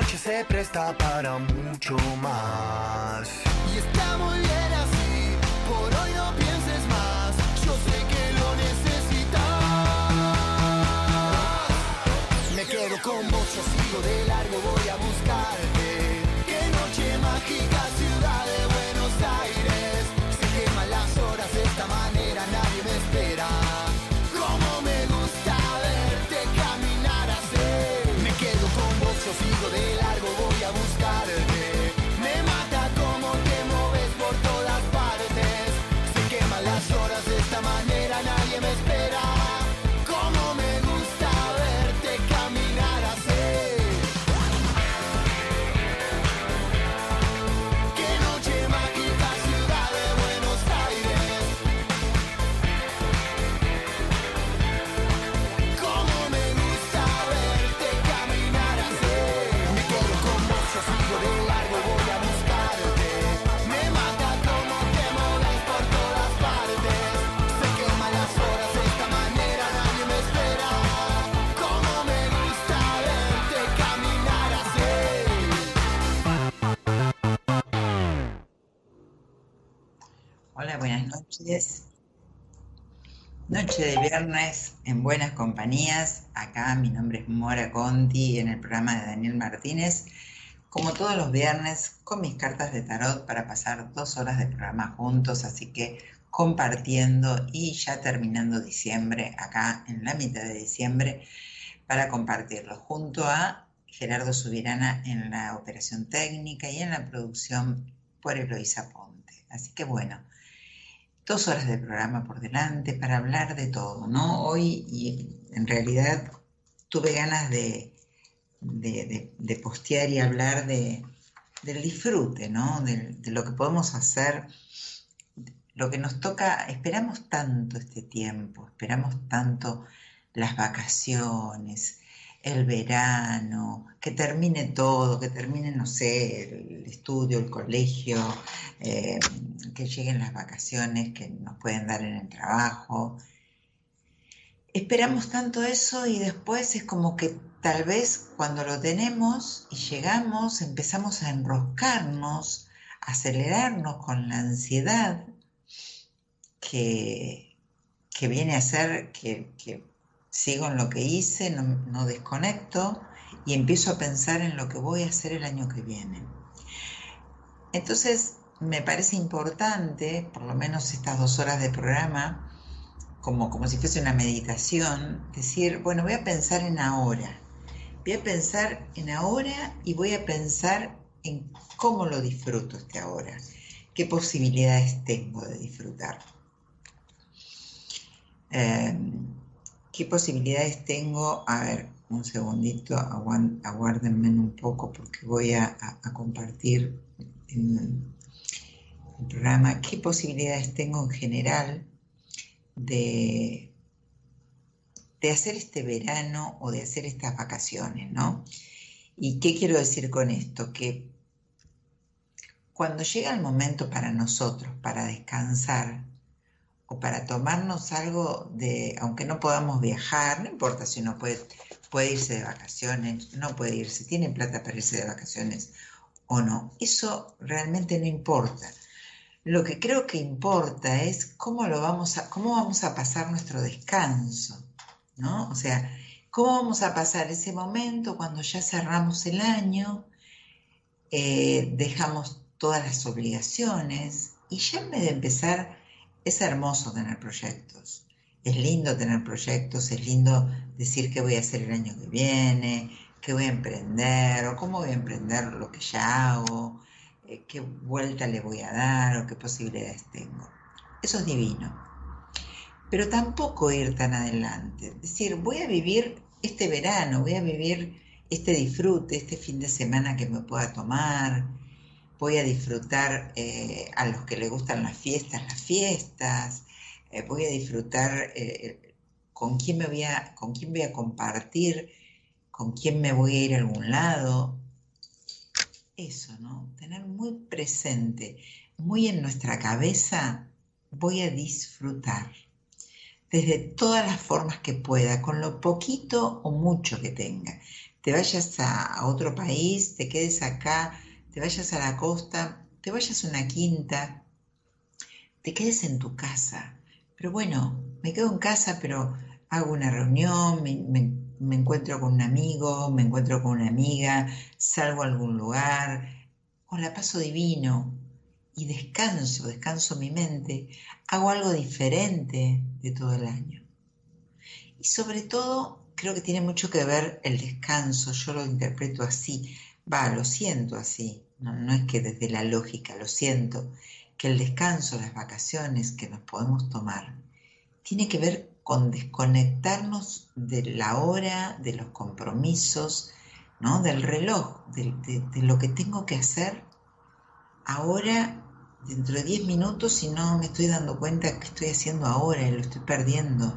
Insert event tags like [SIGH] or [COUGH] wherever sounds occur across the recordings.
Noche de viernes en Buenas Compañías. Acá mi nombre es Mora Conti en el programa de Daniel Martínez. Como todos los viernes, con mis cartas de tarot para pasar dos horas de programa juntos. Así que compartiendo y ya terminando diciembre, acá en la mitad de diciembre, para compartirlo junto a Gerardo Subirana en la operación técnica y en la producción por Eloisa Ponte. Así que bueno dos horas de programa por delante para hablar de todo, ¿no? Hoy y en realidad tuve ganas de, postear y hablar de, del disfrute, ¿no? De, lo que podemos hacer, lo que nos toca, esperamos tanto este tiempo, esperamos tanto las vacaciones, el verano, que termine todo, que termine, no sé, el estudio, el colegio, eh, que lleguen las vacaciones que nos pueden dar en el trabajo. Esperamos tanto eso y después es como que tal vez cuando lo tenemos y llegamos empezamos a enroscarnos, a acelerarnos con la ansiedad que, que viene a ser que, que sigo en lo que hice, no, desconecto y empiezo a pensar en lo que voy a hacer el año que viene. Entonces, me parece importante, por lo menos estas dos horas de programa, como, como si fuese una meditación, decir, bueno, voy a pensar en ahora. Voy a pensar en ahora y voy a pensar en cómo lo disfruto este ahora, qué posibilidades tengo de disfrutar. Eh, ¿Qué posibilidades tengo? A ver, un segundito, aguárdenme un poco porque voy a, compartir el programa. ¿Qué posibilidades tengo en general de, de hacer este verano o de hacer estas vacaciones, ¿no? ¿Y qué quiero decir con esto? Que cuando llega el momento para nosotros, para descansar, o para tomarnos algo de, aunque no podamos viajar, no importa si uno puede, puede irse de vacaciones, no puede irse, tiene plata para irse de vacaciones o no, eso realmente no importa. Lo que creo que importa es cómo, lo vamos, a, cómo vamos a pasar nuestro descanso, ¿no? O sea, cómo vamos a pasar ese momento cuando ya cerramos el año, eh, dejamos todas las obligaciones y ya en vez de empezar es hermoso tener proyectos. Es lindo tener proyectos, es lindo decir qué voy a hacer el año que viene, qué voy a emprender, o cómo voy a emprender lo que ya hago, eh, qué vuelta le voy a dar o qué posibilidades tengo. Eso es divino. Pero tampoco ir tan adelante. Decir, voy a vivir este verano, voy a vivir este disfrute, este fin de semana que me pueda tomar, voy a disfrutar eh, a los que les gustan las fiestas, las fiestas, eh, voy a disfrutar eh, con quién me voy a, con quién voy a compartir, con quién me voy a ir a algún lado. Eso, ¿no? Tener muy presente, muy en nuestra cabeza, voy a disfrutar desde todas las formas que pueda, con lo poquito o mucho que tenga. Te vayas a otro país, te quedes acá, te vayas a la costa, te vayas a una quinta, te quedes en tu casa. Pero bueno, me quedo en casa, pero hago una reunión, me, encuentro con un amigo, me encuentro con una amiga, salgo a algún lugar, o la paso divino y descanso, descanso mi mente, hago algo diferente de todo el año. Y sobre todo, creo que tiene mucho que ver el descanso, yo lo interpreto así, va, lo siento así, no, es que desde la lógica, lo siento, que el descanso, las vacaciones que nos podemos tomar, tiene que ver con desconectarnos de la hora, de los compromisos, ¿no? del reloj, de, de lo que tengo que hacer ahora, dentro de 10 minutos, y no me estoy dando cuenta que estoy haciendo ahora y lo estoy perdiendo.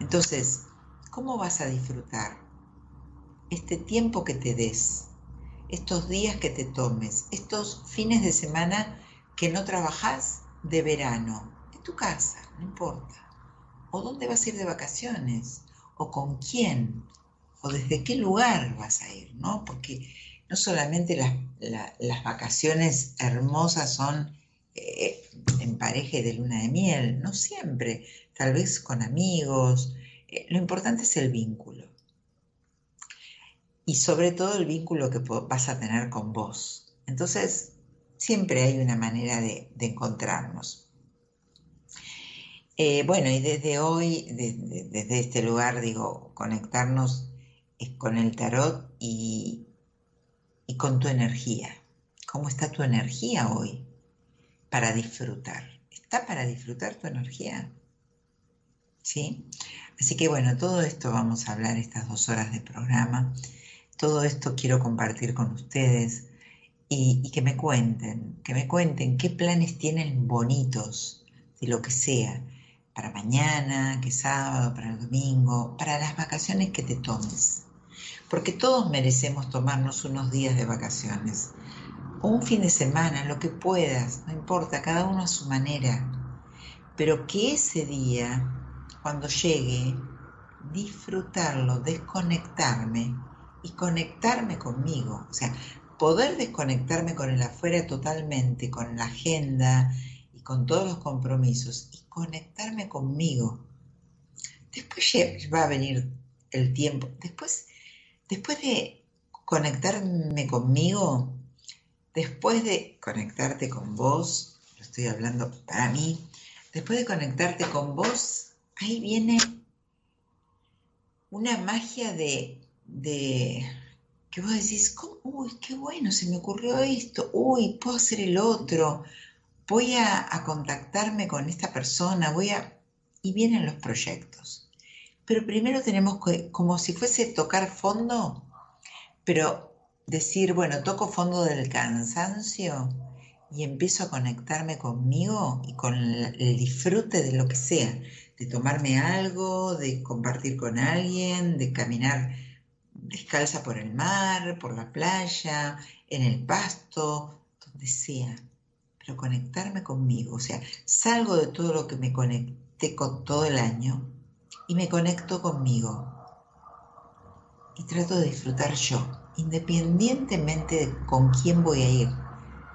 Entonces, ¿cómo vas a disfrutar este tiempo que te des? Estos días que te tomes, estos fines de semana que no trabajas de verano, en tu casa, no importa. O dónde vas a ir de vacaciones, o con quién, o desde qué lugar vas a ir, ¿no? Porque no solamente las, vacaciones hermosas son eh, en pareja de luna de miel, no siempre, tal vez con amigos. Eh, lo importante es el vínculo y sobre todo el vínculo que vas a tener con vos. Entonces, siempre hay una manera de, encontrarnos. Eh, bueno, y desde hoy, desde, este lugar, digo, conectarnos con el tarot y, y con tu energía. ¿Cómo está tu energía hoy para disfrutar? ¿Está para disfrutar tu energía? ¿Sí? Así que bueno, todo esto vamos a hablar estas dos horas de programa. Todo esto quiero compartir con ustedes y, que me cuenten, que me cuenten qué planes tienen bonitos de lo que sea, para mañana, que sábado, para el domingo, para las vacaciones que te tomes. Porque todos merecemos tomarnos unos días de vacaciones. Un fin de semana, lo que puedas, no importa, cada uno a su manera. Pero que ese día, cuando llegue, disfrutarlo, desconectarme y conectarme conmigo. O sea, poder desconectarme con el afuera totalmente, con la agenda y con todos los compromisos y conectarme conmigo. Después va a venir el tiempo. Después, después de conectarme conmigo, después de conectarte con vos, lo estoy hablando para mí, después de conectarte con vos, ahí viene una magia de, de que vos decís, uy, qué bueno, se me ocurrió esto, uy, puedo hacer el otro, voy a, contactarme con esta persona, voy a... Y vienen los proyectos. Pero primero tenemos que, como si fuese tocar fondo, pero decir, bueno, toco fondo del cansancio y empiezo a conectarme conmigo y con el disfrute de lo que sea, de tomarme algo, de compartir con alguien, de caminar descalza por el mar, por la playa, en el pasto, donde sea, pero conectarme conmigo, o sea, salgo de todo lo que me conecté con todo el año y me conecto conmigo. Y trato de disfrutar yo, independientemente de con quién voy a ir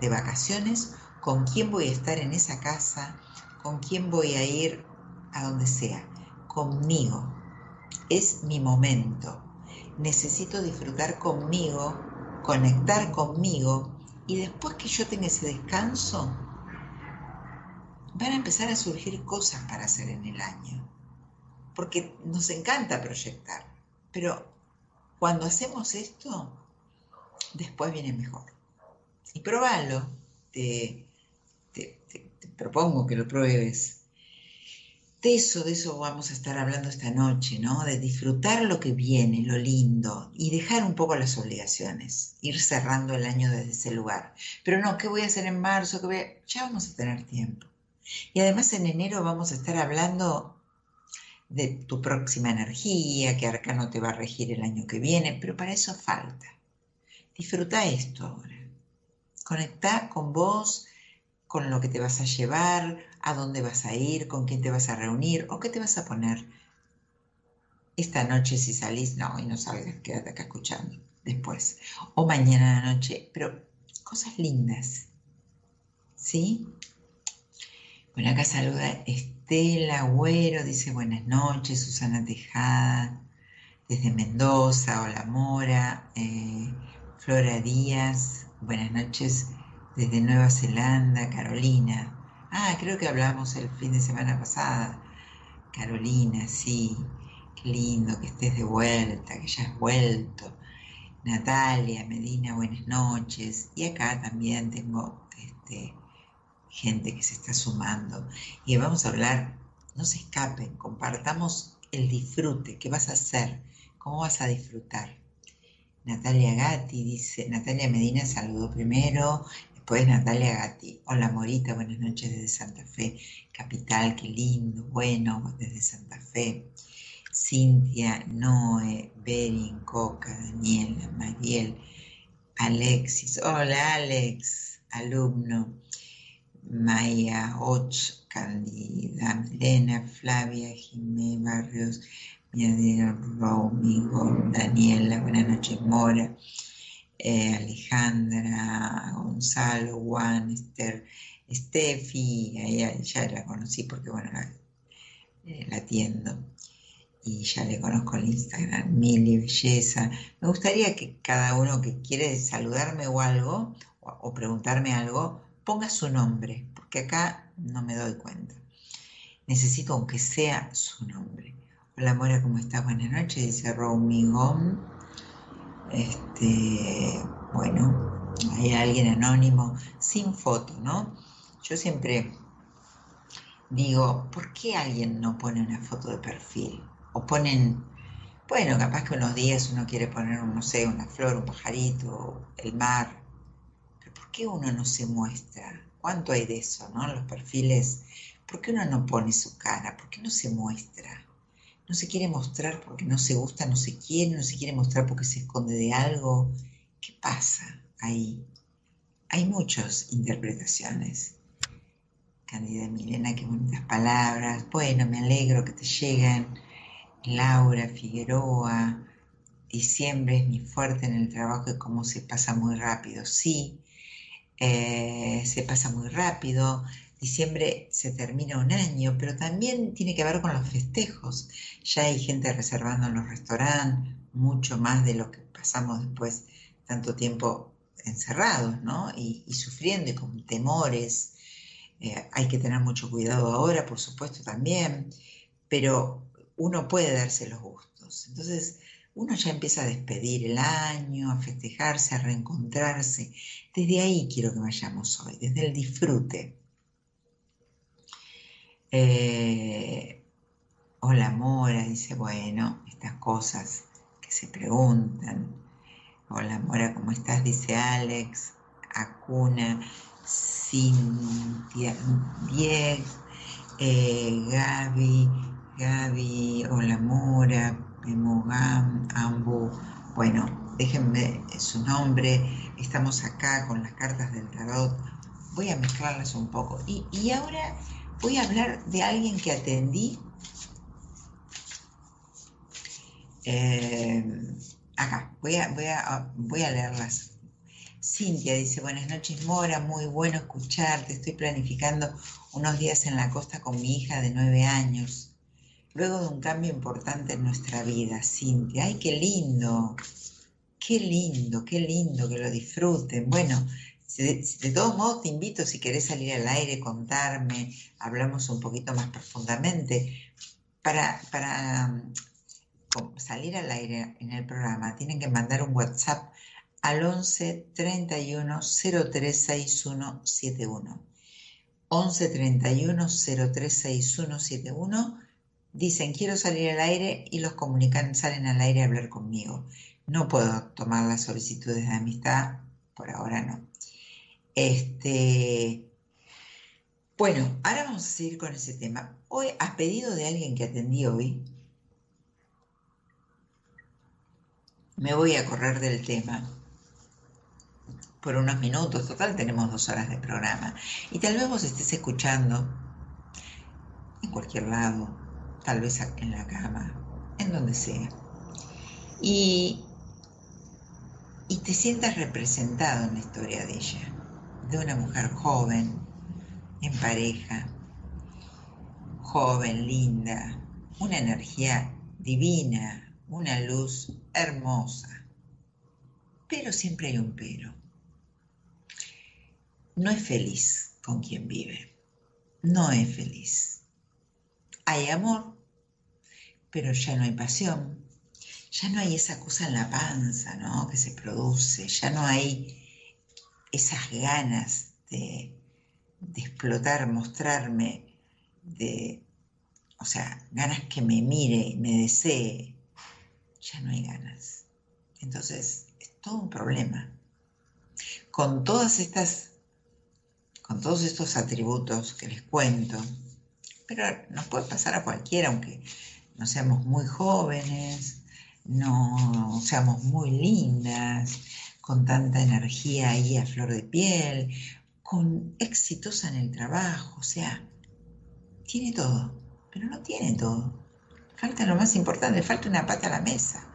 de vacaciones, con quién voy a estar en esa casa, con quién voy a ir a donde sea, conmigo. Es mi momento, necesito disfrutar conmigo, conectar conmigo y después que yo tenga ese descanso, van a empezar a surgir cosas para hacer en el año. Porque nos encanta proyectar, pero cuando hacemos esto, después viene mejor. Y probalo, te, te propongo que lo pruebes de eso, de eso vamos a estar hablando esta noche, ¿no? De disfrutar lo que viene, lo lindo, y dejar un poco las obligaciones, ir cerrando el año desde ese lugar. Pero no, ¿qué voy a hacer en marzo? ¿Qué Ya vamos a tener tiempo. Y además en enero vamos a estar hablando de tu próxima energía, que Arcano te va a regir el año que viene, pero para eso falta. Disfruta esto ahora. Conecta con vos, con lo que te vas a llevar, a dónde vas a ir, con quién te vas a reunir o qué te vas a poner. Esta noche si salís, no, y no salgas, quédate acá escuchando después. O mañana a la noche, pero cosas lindas. ¿Sí? Bueno, acá saluda Estela Agüero, dice buenas noches, Susana Tejada, desde Mendoza, hola Mora, eh, Flora Díaz, buenas noches, desde Nueva Zelanda, Carolina. Ah, creo que hablamos el fin de semana pasada. Carolina, sí, qué lindo que estés de vuelta, que ya has vuelto. Natalia, Medina, buenas noches. Y acá también tengo este, gente que se está sumando. Y vamos a hablar, no se escapen, compartamos el disfrute, qué vas a hacer, cómo vas a disfrutar. Natalia Gatti dice, Natalia Medina saludó primero, pues Natalia Gatti. Hola Morita, buenas noches desde Santa Fe, capital, qué lindo, bueno, desde Santa Fe. Cintia, Noé, Berin, Coca, Daniela, Mariel, Alexis. Hola Alex, alumno. Maya, Och, Candida, Elena, Flavia, Jimé, Barrios, Miadina, Romy, Daniela, buenas noches, Mora. Eh, Alejandra, Gonzalo, Juan, Esther, Steffi, ella ya la conocí porque, bueno, la, eh, atiendo y ya le conozco el Instagram, Mili Belleza. Me gustaría que cada uno que quiere saludarme o algo, o, preguntarme algo, ponga su nombre, porque acá no me doy cuenta. Necesito aunque sea su nombre. Hola Mora, ¿cómo estás? Buenas noches, dice Romigón. Este, bueno, hay alguien anónimo, sin foto, ¿no? Yo siempre digo, ¿por qué alguien no pone una foto de perfil? O ponen, bueno, capaz que unos días uno quiere poner, no sé, una flor, un pajarito, el mar, pero ¿por qué uno no se muestra? ¿Cuánto hay de eso, no? Los perfiles ¿Por qué uno no pone su cara? ¿Por qué no se muestra? No se quiere mostrar porque no se gusta, no se quiere, no se quiere mostrar porque se esconde de algo. ¿Qué pasa ahí? Hay muchas interpretaciones. Candida Milena, qué bonitas palabras. Bueno, me alegro que te lleguen. Laura Figueroa, diciembre es mi fuerte en el trabajo y cómo se pasa muy rápido. Sí, eh, se pasa muy rápido. Diciembre se termina un año, pero también tiene que ver con los festejos. Ya hay gente reservando en los restaurantes, mucho más de lo que pasamos después tanto tiempo encerrados, ¿no? Y, sufriendo y con temores. Eh, hay que tener mucho cuidado ahora, por supuesto, también, pero uno puede darse los gustos. Entonces, uno ya empieza a despedir el año, a festejarse, a reencontrarse. Desde ahí quiero que vayamos hoy, desde el disfrute. Eh, hola Mora, dice, bueno, estas cosas que se preguntan. Hola Mora, ¿cómo estás? Dice Alex, Acuna, Cintia, Diez, eh, Gaby, Gaby, hola Mora, Memogam, Ambu. Bueno, déjenme su nombre. Estamos acá con las cartas del tarot. Voy a mezclarlas un poco. Y, y ahora voy a hablar de alguien que atendí. Eh, acá, voy a, voy, a, leerlas. Cintia dice, buenas noches Mora, muy bueno escucharte, estoy planificando unos días en la costa con mi hija de nueve años, luego de un cambio importante en nuestra vida, Cintia, ay, qué lindo, qué lindo, qué lindo que lo disfruten. Bueno, de, todos modos te invito, si querés salir al aire, contarme, hablamos un poquito más profundamente, para, para salir al aire en el programa, tienen que mandar un WhatsApp al 11 31 036171. 11 31 036171 dicen quiero salir al aire y los comunican salen al aire a hablar conmigo. No puedo tomar las solicitudes de amistad, por ahora no. Este, bueno, ahora vamos a seguir con ese tema. Hoy, a pedido de alguien que atendí hoy, me voy a correr del tema por unos minutos, total tenemos dos horas de programa, y tal vez vos estés escuchando en cualquier lado, tal vez en la cama, en donde sea, y te sientas representado en la historia de ella, de una mujer joven, en pareja, joven, linda, una energía divina, una luz hermosa. Pero siempre hay un pero. No es feliz con quien vive. No es feliz. Hay amor, pero ya no hay pasión. Ya no hay esa cosa en la panza, ¿no? Que se produce. Ya no hay esas ganas de, explotar, mostrarme, de, o sea, ganas que me mire, me desee, ya no hay ganas. Entonces, es todo un problema. Con todas estas, con todos estos atributos que les cuento, pero nos puede pasar a cualquiera, aunque no seamos muy jóvenes, no seamos muy lindas, con tanta energía ahí a flor de piel, con éxitos en el trabajo, o sea, tiene todo, pero no tiene todo. Falta lo más importante, falta una pata a la mesa,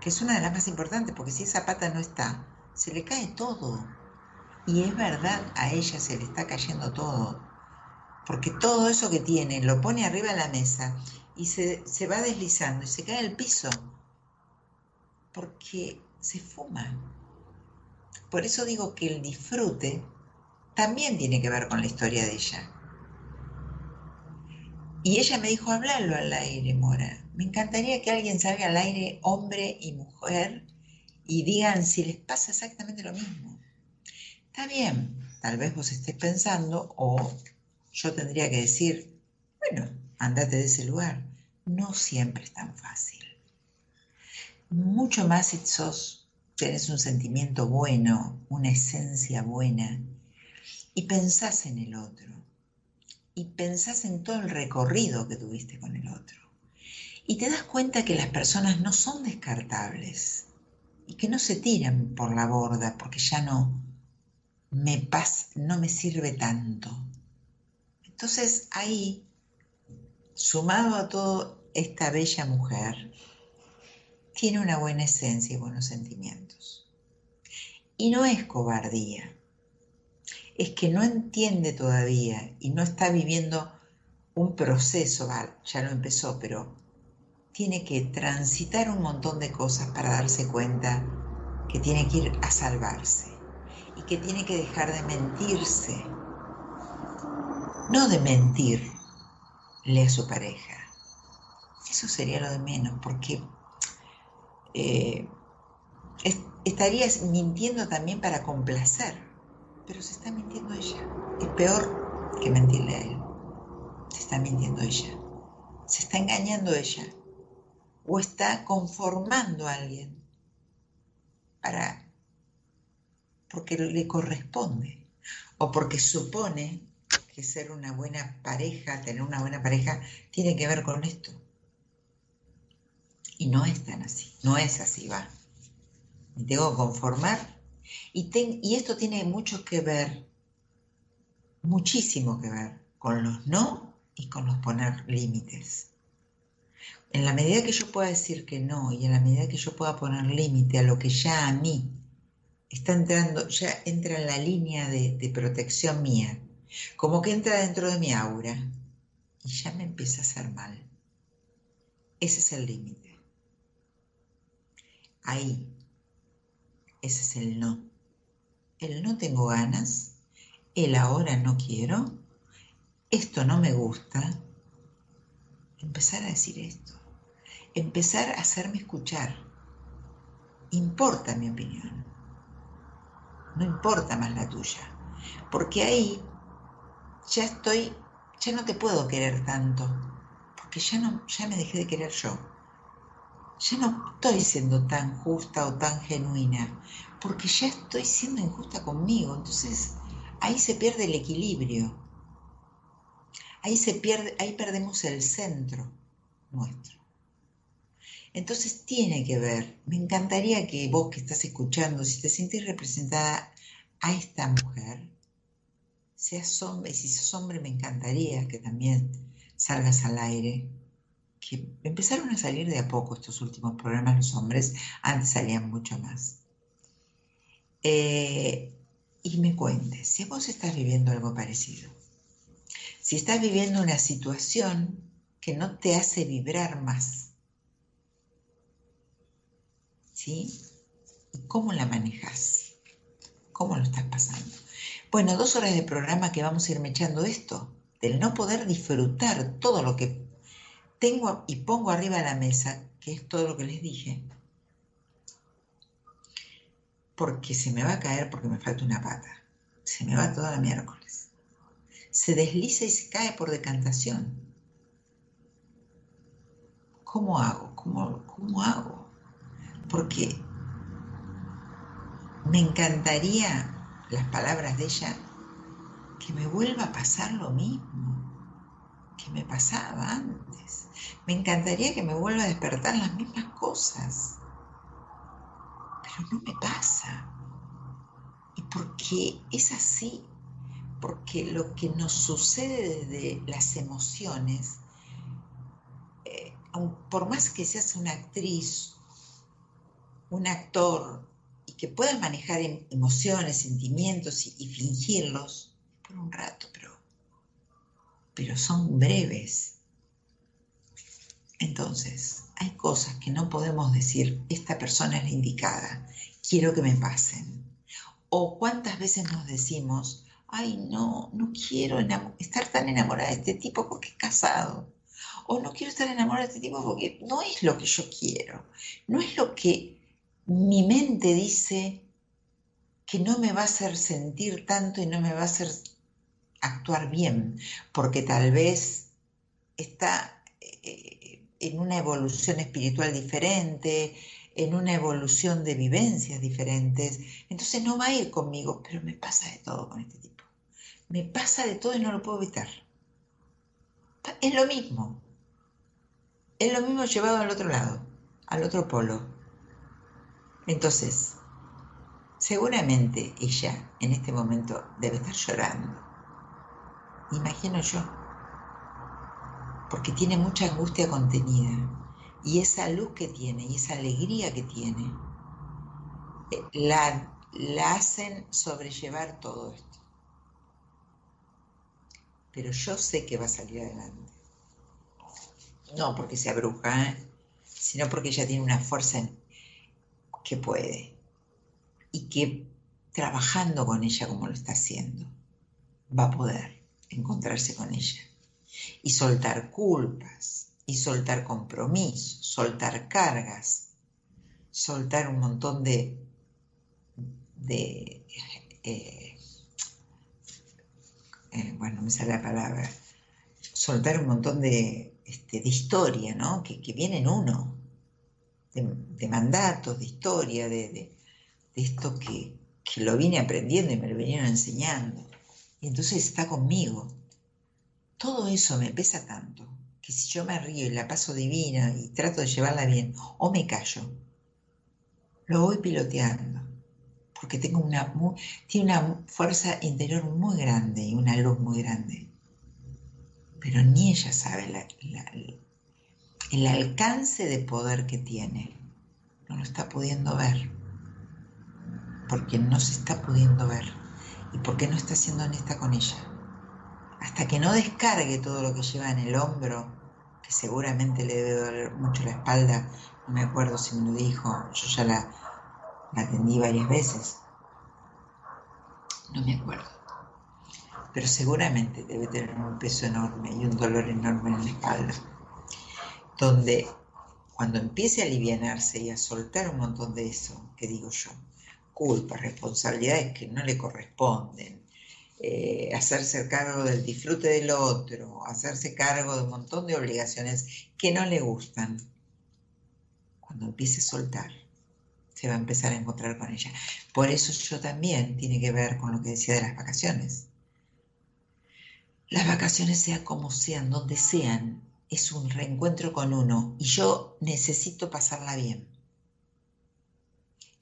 que es una de las más importantes, porque si esa pata no está, se le cae todo. Y es verdad, a ella se le está cayendo todo, porque todo eso que tiene lo pone arriba de la mesa y se, se va deslizando y se cae al piso, porque se fuma. Por eso digo que el disfrute también tiene que ver con la historia de ella. Y ella me dijo, hablarlo al aire, Mora. Me encantaría que alguien salga al aire, hombre y mujer, y digan si les pasa exactamente lo mismo. Está bien, tal vez vos estés pensando, o yo tendría que decir, bueno, andate de ese lugar. No siempre es tan fácil. Mucho más si sos, tenés un sentimiento bueno, una esencia buena, y pensás en el otro y pensás en todo el recorrido que tuviste con el otro. Y te das cuenta que las personas no son descartables y que no se tiran por la borda porque ya no me pas, no me sirve tanto. Entonces ahí, sumado a toda esta bella mujer, tiene una buena esencia y buenos sentimientos. Y no es cobardía, es que no entiende todavía y no está viviendo un proceso, ya lo empezó, pero tiene que transitar un montón de cosas para darse cuenta que tiene que ir a salvarse y que tiene que dejar de mentirse, no de mentirle a su pareja. Eso sería lo de menos, porque eh, estarías mintiendo también para complacer pero se está mintiendo ella. Es peor que mentirle a él. Se está mintiendo ella. Se está engañando ella. O está conformando a alguien para porque le corresponde o porque supone que ser una buena pareja, tener una buena pareja, tiene que ver con esto. Y no es tan así, no es así, va. Me tengo que conformar y, esto tiene mucho que ver, muchísimo que ver, con los no y con los poner límites. En la medida que yo pueda decir que no y en la medida que yo pueda poner límite a lo que ya a mí está entrando, ya entra en la línea de, de protección mía, como que entra dentro de mi aura y ya me empieza a hacer mal. Ese es el límite. Ahí, ese es el no. El no tengo ganas, el ahora no quiero, esto no me gusta. Empezar a decir esto, empezar a hacerme escuchar. Importa mi opinión, no importa más la tuya, porque ahí ya estoy, ya no te puedo querer tanto, porque ya, no, ya me dejé de querer yo ya no estoy siendo tan justa o tan genuina, porque ya estoy siendo injusta conmigo. Entonces ahí se pierde el equilibrio. Ahí se pierde, ahí perdemos el centro nuestro. Entonces tiene que ver, me encantaría que vos que estás escuchando, si te sientes representada a esta mujer, seas hombre, si sos hombre me encantaría que también salgas al aire que empezaron a salir de a poco estos últimos programas los hombres, antes salían mucho más. Eh, y me cuentes, si vos estás viviendo algo parecido, si estás viviendo una situación que no te hace vibrar más, ¿sí? ¿Y cómo la manejas? ¿Cómo lo estás pasando? Bueno, dos horas de programa que vamos a ir echando esto, del no poder disfrutar todo lo que tengo y pongo arriba de la mesa, que es todo lo que les dije, porque se me va a caer porque me falta una pata. Se me va toda la miércoles. Se desliza y se cae por decantación. ¿Cómo hago? ¿Cómo, cómo hago? Porque me encantaría las palabras de ella que me vuelva a pasar lo mismo que me pasaba antes. Me encantaría que me vuelva a despertar las mismas cosas. Pero no me pasa. Y porque es así, porque lo que nos sucede desde las emociones, eh, por más que seas una actriz, un actor, y que puedas manejar em, emociones, sentimientos y, y fingirlos, por un rato, pero pero son breves. Entonces, hay cosas que no podemos decir, esta persona es la indicada, quiero que me pasen. O cuántas veces nos decimos, ay, no, no quiero estar tan enamorada de este tipo porque es casado. O no quiero estar enamorada de este tipo porque no es lo que yo quiero. No es lo que mi mente dice que no me va a hacer sentir tanto y no me va a hacer actuar bien, porque tal vez está eh, en una evolución espiritual diferente, en una evolución de vivencias diferentes, entonces no va a ir conmigo, pero me pasa de todo con este tipo. Me pasa de todo y no lo puedo evitar. Es lo mismo. Es lo mismo llevado al otro lado, al otro polo. Entonces, seguramente ella en este momento debe estar llorando. Imagino yo. Porque tiene mucha angustia contenida. Y esa luz que tiene y esa alegría que tiene, eh, la, la hacen sobrellevar todo esto pero yo sé que va a salir adelante. No porque sea bruja, ¿eh? sino porque ella tiene una fuerza que puede y que trabajando con ella como lo está haciendo, va a poder encontrarse con ella y soltar culpas y soltar compromisos, soltar cargas, soltar un montón de, de eh, eh, bueno, me sale la palabra, soltar un montón de, este, de historia, ¿no? Que, viene en uno, de, mandatos, de historia, de, esto que, que, lo vine aprendiendo y me lo vinieron enseñando. Y entonces está conmigo. Todo eso me pesa tanto que si yo me río y la paso divina y trato de llevarla bien, o me callo, lo voy piloteando porque tengo una, tiene una fuerza interior muy grande y una luz muy grande. Pero ni ella sabe el alcance de poder que tiene. No lo está pudiendo ver. Porque no se está pudiendo ver. Y porque no está siendo honesta con ella. Hasta que no descargue todo lo que lleva en el hombro, que seguramente le debe doler mucho la espalda, no me acuerdo si me lo dijo, yo ya la, la atendí varias veces. No me acuerdo. Pero seguramente debe tener un peso enorme y un dolor enorme en la espalda. Donde cuando empiece a alivianarse y a soltar un montón de eso, que digo yo, culpas, responsabilidades que no le corresponden, eh, hacerse cargo del disfrute del otro, hacerse cargo de un montón de obligaciones que no le gustan, cuando empiece a soltar, se va a empezar a encontrar con ella. Por eso yo también tiene que ver con lo que decía de las vacaciones. Las vacaciones, sea como sean, donde sean, es un reencuentro con uno y yo necesito pasarla bien.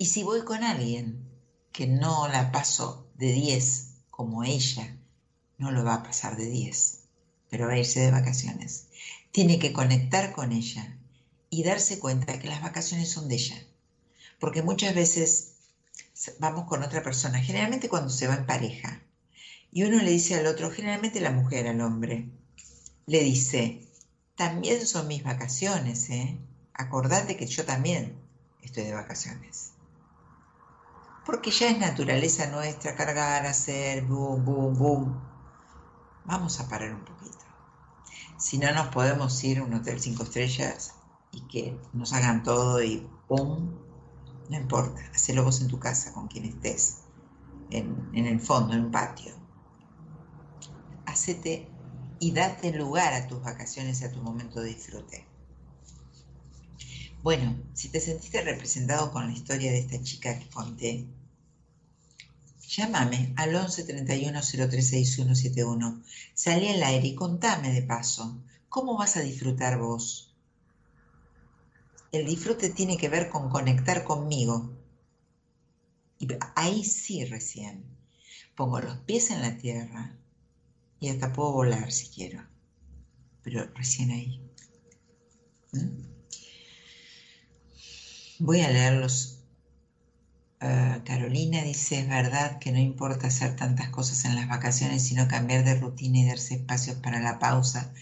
Y si voy con alguien que no la paso de 10 como ella, no lo va a pasar de 10, pero va a irse de vacaciones. Tiene que conectar con ella y darse cuenta que las vacaciones son de ella porque muchas veces vamos con otra persona, generalmente cuando se va en pareja, y uno le dice al otro, generalmente la mujer al hombre, le dice, también son mis vacaciones, ¿eh? Acordate que yo también estoy de vacaciones. Porque ya es naturaleza nuestra cargar, hacer, boom, boom, boom. Vamos a parar un poquito. Si no nos podemos ir a un hotel cinco estrellas y que nos hagan todo y ¡pum! No importa, hacelo vos en tu casa con quien estés, en, el fondo, en un patio. Hacete y date lugar a tus vacaciones y a tu momento de disfrute. Bueno, si te sentiste representado con la historia de esta chica que conté, llámame al 11 31 036171. Salí al aire y contame de paso, ¿cómo vas a disfrutar vos? El disfrute tiene que ver con conectar conmigo. Y ahí sí recién pongo los pies en la tierra y hasta puedo volar si quiero. Pero recién ahí. ¿Mm? Voy a leerlos. Ah, Carolina dice, es verdad que no importa hacer tantas cosas en las vacaciones, sino cambiar de rutina y darse espacios para la pausa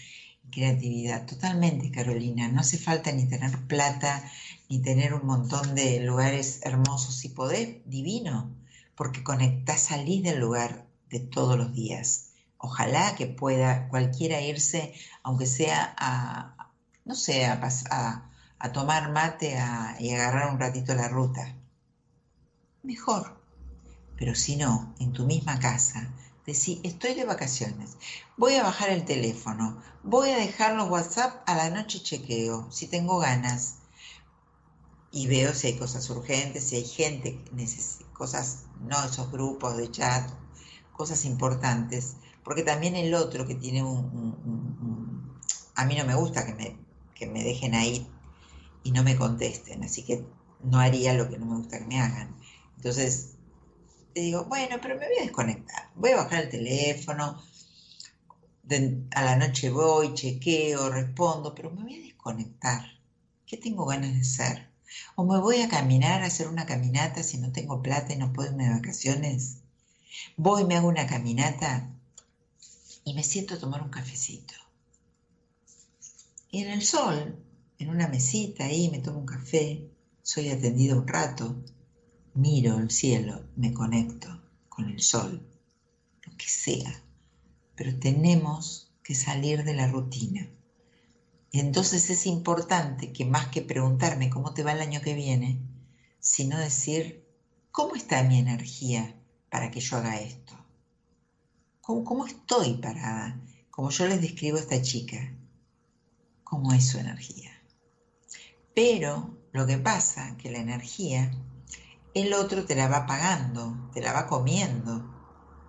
creatividad. Totalmente, Carolina. No hace falta ni tener plata, ni tener un montón de lugares hermosos. Si podés, divino, porque conectás, salís del lugar de todos los días. Ojalá que pueda cualquiera irse, aunque sea a, no sé, a, a, tomar mate y agarrar un ratito la ruta. Mejor. Pero si no, en tu misma casa, Decir, estoy de vacaciones, voy a bajar el teléfono, voy a dejar los WhatsApp a la noche chequeo, si tengo ganas. Y veo si hay cosas urgentes, si hay gente, cosas, no esos grupos de chat, cosas importantes. Porque también el otro que tiene un, a mí no me gusta que me, que me dejen ahí y no me contesten, así que no haría lo que no me gusta que me hagan. Entonces, te digo, bueno, pero me voy a desconectar, voy a bajar el teléfono, a la noche voy, chequeo, respondo, pero me voy a desconectar. ¿Qué tengo ganas de hacer? O me voy a caminar, a hacer una caminata si no tengo plata y no puedo irme de vacaciones. Voy, me hago una caminata y me siento a tomar un cafecito. Y en el sol, en una mesita ahí, me tomo un café, soy atendido un rato, miro el cielo, me conecto con el sol, lo que sea. Pero tenemos que salir de la rutina. Entonces es importante que más que preguntarme cómo te va el año que viene, sino decir, ¿cómo está mi energía para que yo haga esto? ¿Cómo, cómo estoy parada? Como yo les describo a esta chica, ¿cómo es su energía? Pero lo que pasa que la energía, el otro te la va pagando, te la va comiendo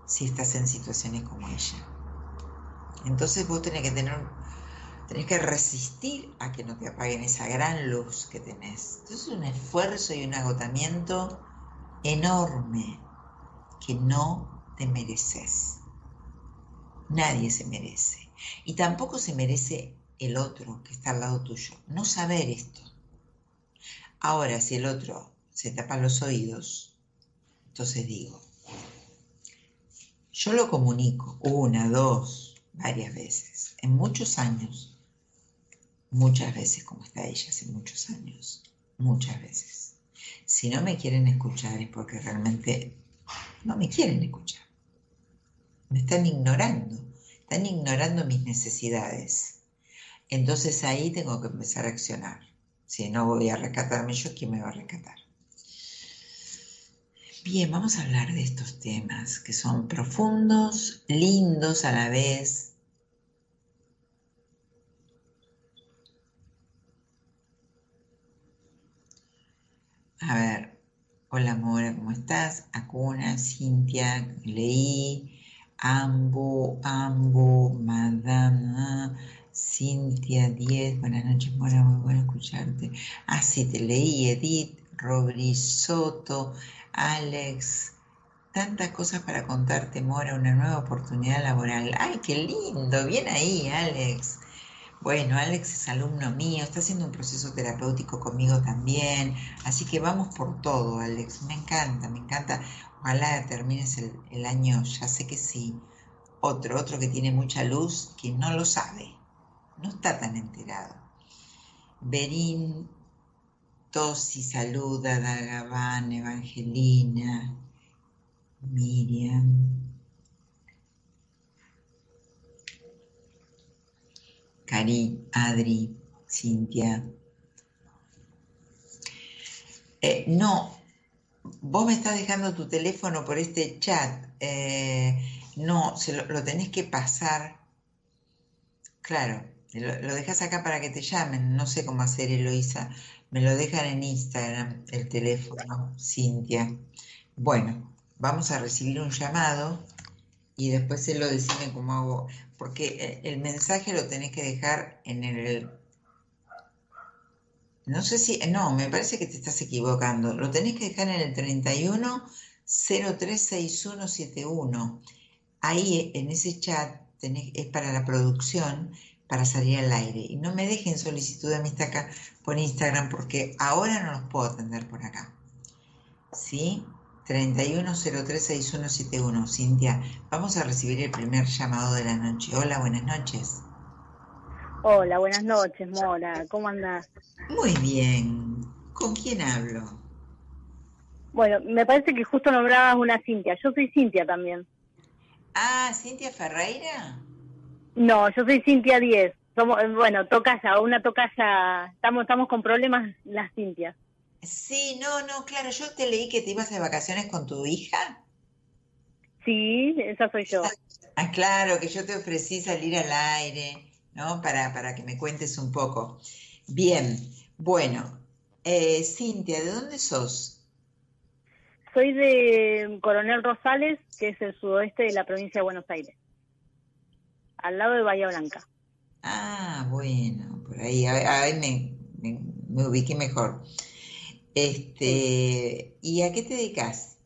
si estás en situaciones como ella. Entonces vos tenés que tener tenés que resistir a que no te apaguen esa gran luz que tenés. Entonces es un esfuerzo y un agotamiento enorme que no te mereces. Nadie se merece. Y tampoco se merece el otro que está al lado tuyo. No saber esto. Ahora, si el otro se tapa los oídos, entonces digo, yo lo comunico una, dos, varias veces, en muchos años, muchas veces como está ella hace muchos años, muchas veces. Si no me quieren escuchar es porque realmente no me quieren escuchar. Me están ignorando, están ignorando mis necesidades. Entonces ahí tengo que empezar a accionar. Si no voy a rescatarme yo, ¿quién me va a rescatar? Bien, vamos a hablar de estos temas que son profundos, lindos a la vez, A ver, hola Mora, ¿cómo estás? Acuna, Cintia, leí, Ambu, Ambu, Madame, Cintia 10, buenas noches Mora, muy bueno escucharte. Ah, sí, te leí, Edith, Robri Soto, Alex, tantas cosas para contarte Mora, una nueva oportunidad laboral. Ay, qué lindo, bien ahí Alex. Bueno, Alex es alumno mío, está haciendo un proceso terapéutico conmigo también, así que vamos por todo, Alex. Me encanta, me encanta. Ojalá termines el, año, ya sé que sí. Otro, otro que tiene mucha luz, que no lo sabe, no está tan enterado. Berín, Tosi, saluda, Dagabán, Evangelina, Miriam. Cari, Adri, Cintia. Eh, no, vos me estás dejando tu teléfono por este chat. Eh, no, se lo, tenés que pasar. Claro, lo, dejas acá para que te llamen. No sé cómo hacer, Eloisa. Me lo dejan en Instagram, el teléfono, Cintia. Bueno, vamos a recibir un llamado y después se lo decime cómo hago porque eh, el mensaje lo tenés que dejar en el... No sé si... No, me parece que te estás equivocando. Lo tenés que dejar en el 31 036171. Ahí en ese chat tenés, es para la producción, para salir al aire. Y no me dejen solicitud de amistad acá por Instagram porque ahora no los puedo atender por acá. ¿Sí? 31036171. Cintia, vamos a recibir el primer llamado de la noche. Hola, buenas noches. Hola, buenas noches, Mora. ¿Cómo andás? Muy bien. ¿Con quién hablo? Bueno, me parece que justo nombrabas una Cintia. Yo soy Cintia también. Ah, ¿Cintia Ferreira? No, yo soy Cintia 10. Somos, bueno, tocaya, una tocaya. Estamos, estamos con problemas las Cintias. Sí, no, no, claro, yo te leí que te ibas de vacaciones con tu hija. Sí, esa soy yo. Ah, claro, que yo te ofrecí salir al aire, ¿no? Para, para que me cuentes un poco. Bien, bueno, eh, Cintia, ¿de dónde sos? Soy de Coronel Rosales, que es el sudoeste de la provincia de Buenos Aires, al lado de Bahía Blanca. Ah, bueno, por ahí, ahí me, me, ubiqué mejor. Este, ¿Y a qué te dedicas?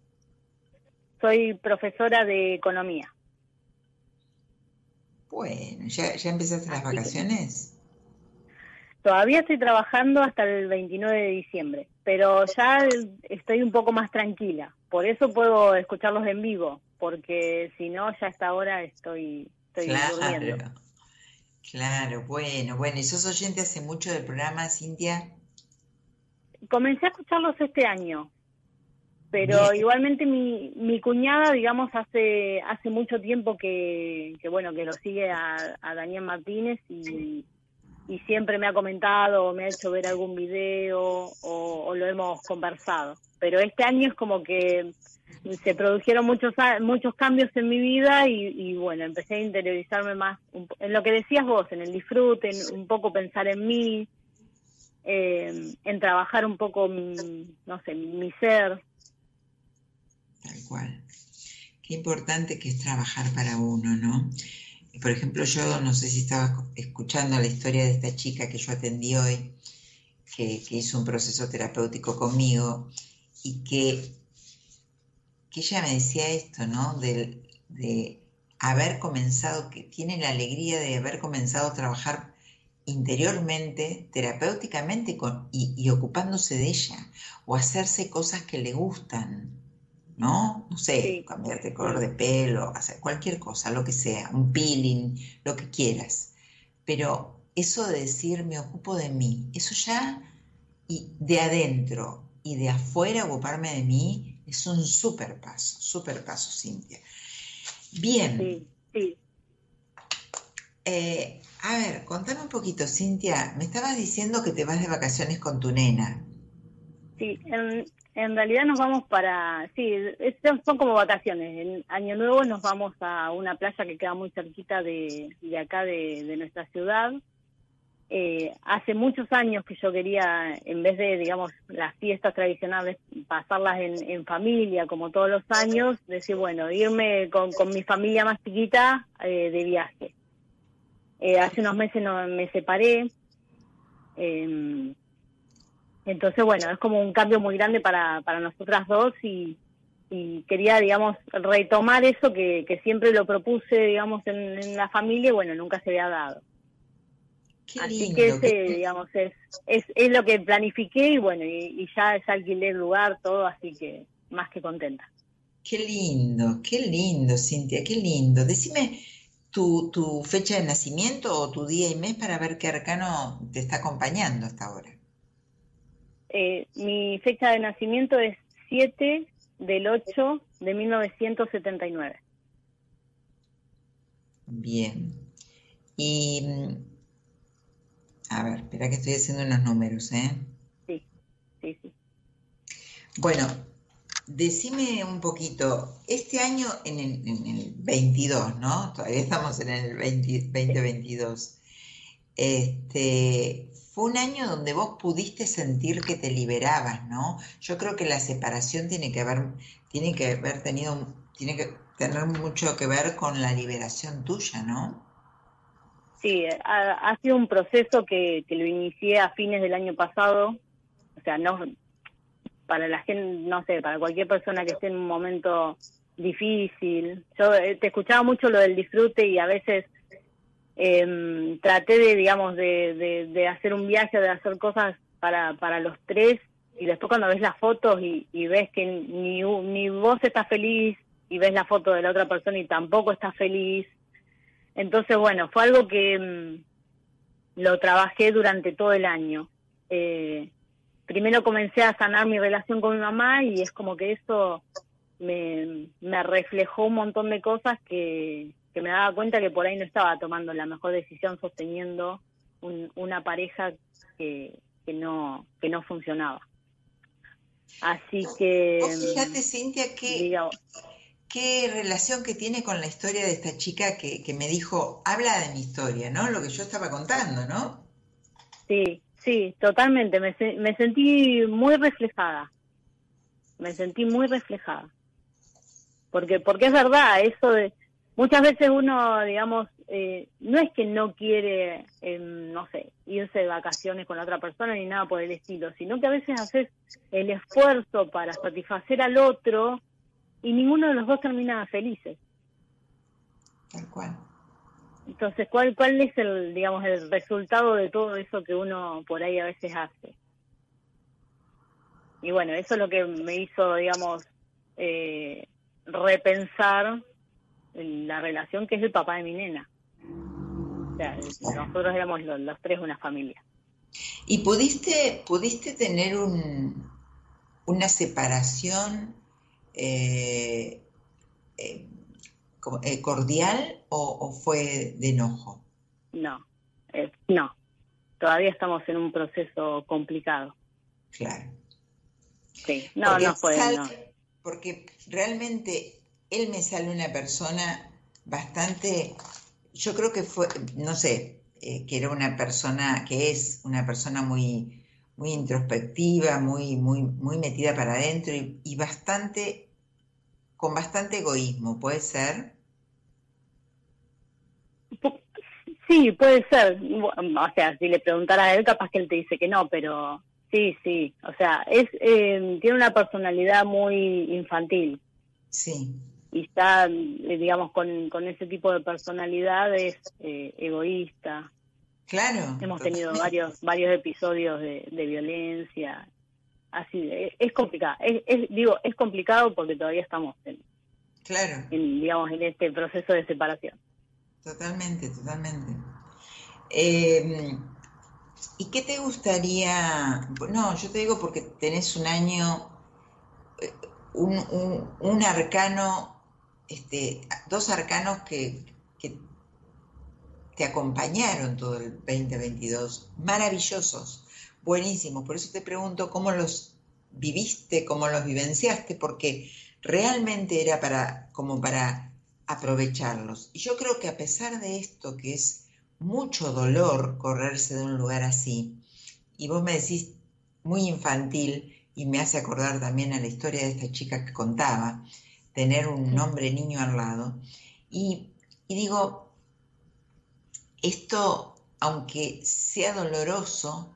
Soy profesora de economía. Bueno, ¿ya, ya empezaste las vacaciones? Todavía estoy trabajando hasta el 29 de diciembre, pero ya estoy un poco más tranquila. Por eso puedo escucharlos en vivo, porque si no, ya hasta ahora estoy, estoy claro, durmiendo. Claro, bueno, bueno. ¿Y sos oyente hace mucho del programa, Cintia? Comencé a escucharlos este año, pero igualmente mi, mi cuñada, digamos, hace hace mucho tiempo que, que bueno, que lo sigue a, a Daniel Martínez y, y siempre me ha comentado o me ha hecho ver algún video o, lo hemos conversado. Pero este año es como que se produjeron muchos muchos cambios en mi vida y, bueno, empecé a interiorizarme más en lo que decías vos, en el disfrute, en un poco pensar en mí, eh, en trabajar un poco, no sé, mi ser. Tal cual. Qué importante que es trabajar para uno, ¿no? por ejemplo, yo no sé si estaba escuchando la historia de esta chica que yo atendí hoy, que, hizo un proceso terapéutico conmigo y que, que ella me decía esto, ¿no? De, de haber comenzado, que tiene la alegría de haber comenzado a trabajar interiormente, terapéuticamente con, y, y ocupándose de ella, o hacerse cosas que le gustan, ¿no? No sé, cambiarte el color de pelo, hacer cualquier cosa, lo que sea, un peeling, lo que quieras. Pero eso de decir me ocupo de mí, eso ya, y de adentro y de afuera ocuparme de mí, es un súper paso, súper paso, Cintia. Bien. Sí, sí. Eh, a ver, contame un poquito, Cintia. Me estabas diciendo que te vas de vacaciones con tu nena. Sí, en, en realidad nos vamos para, sí, son como vacaciones. En Año Nuevo nos vamos a una playa que queda muy cerquita de, de acá, de, nuestra ciudad. Eh, hace muchos años que yo quería, en vez de, digamos, las fiestas tradicionales, pasarlas en, familia, como todos los años, decir, bueno, irme con, mi familia más chiquita eh, de viaje. Eh, hace unos meses no, me separé. Eh, entonces, bueno, es como un cambio muy grande para, para nosotras dos y, quería, digamos, retomar eso que, que siempre lo propuse, digamos, en, la familia y bueno, nunca se había dado. Así que ese, digamos, es, es, es lo que planifiqué y bueno, y, ya, ya alquilé el lugar, todo, así que más que contenta. Qué lindo, qué lindo, Cintia, qué lindo. Decime tu, tu fecha de nacimiento o tu día y mes para ver qué arcano te está acompañando hasta ahora. Eh, mi fecha de nacimiento es 7 del 8 de 1979. Bien. Y, a ver, espera que estoy haciendo unos números, ¿eh? Sí, sí, sí. Bueno, decime un poquito, este año en el, en el 22, ¿no? Todavía estamos en el 2022. Este, fue un año donde vos pudiste sentir que te liberabas, ¿no? Yo creo que la separación tiene que haber, tiene que haber tenido, tiene que tener mucho que ver con la liberación tuya, ¿no? Sí, ha, sido un proceso que, que, lo inicié a fines del año pasado, o sea, no para la gente, no sé, para cualquier persona que esté en un momento difícil. Yo eh, te escuchaba mucho lo del disfrute y a veces eh, traté de, digamos, de, de, hacer un viaje, de hacer cosas para, para los tres y después cuando ves las fotos y, ves que ni, ni vos estás feliz y ves la foto de la otra persona y tampoco estás feliz. Entonces, bueno, fue algo que mm, lo trabajé durante todo el año. Eh, primero comencé a sanar mi relación con mi mamá y es como que eso me, me reflejó un montón de cosas que, que me daba cuenta que por ahí no estaba tomando la mejor decisión sosteniendo una pareja que, que no que no funcionaba. Así que fíjate Cintia qué, qué relación que tiene con la historia de esta chica que, que me dijo, habla de mi historia, ¿no? Lo que yo estaba contando, ¿no? Sí, sí, totalmente. Me, me sentí muy reflejada. Me sentí muy reflejada. Porque, porque es verdad, eso de, muchas veces uno, digamos, eh, no es que no quiere, em, no sé, irse de vacaciones con otra persona ni nada por el estilo, sino que a veces haces el esfuerzo para satisfacer al otro y ninguno de los dos termina felices. Tal cual. Entonces, ¿cuál, ¿cuál es el, digamos, el resultado de todo eso que uno por ahí a veces hace? Y bueno, eso es lo que me hizo, digamos, eh, repensar la relación que es el papá de mi nena. O sea, nosotros éramos los, tres una familia. ¿Y pudiste, pudiste tener un, una separación eh, eh, eh, cordial o, fue de enojo? No, no. Todavía estamos en un proceso complicado. Claro. Sí, no, no fue. Porque realmente él me sale una persona bastante, yo creo que fue, no sé, eh, que era una persona, que es una persona muy, muy introspectiva, muy, muy, muy metida para adentro y, bastante, con bastante egoísmo, ¿puede ser? Sí, puede ser. O sea, si le preguntara a él, capaz que él te dice que no, pero sí, sí. O sea, es eh, tiene una personalidad muy infantil. Sí y está, eh, digamos, con, con ese tipo de personalidades eh, egoísta. Claro. Hemos tenido varios varios episodios de, violencia. Así, es, complicado. Es, digo, es complicado porque todavía estamos en, claro. digamos, en este proceso de separación. Totalmente, totalmente. Em, ¿Y qué te gustaría? No, yo te digo porque tenés un año, eh, un, un, un arcano este, dos arcanos que, te acompañaron todo el 2022, maravillosos, buenísimos. Por eso te pregunto cómo los viviste, cómo los vivenciaste, porque realmente era para, como para aprovecharlos. Y yo creo que a pesar de esto, que es mucho dolor correrse de un lugar así, y vos me decís muy infantil, y me hace acordar también a la historia de esta chica que contaba, tener un nombre niño al lado. Y, digo, esto, aunque sea doloroso,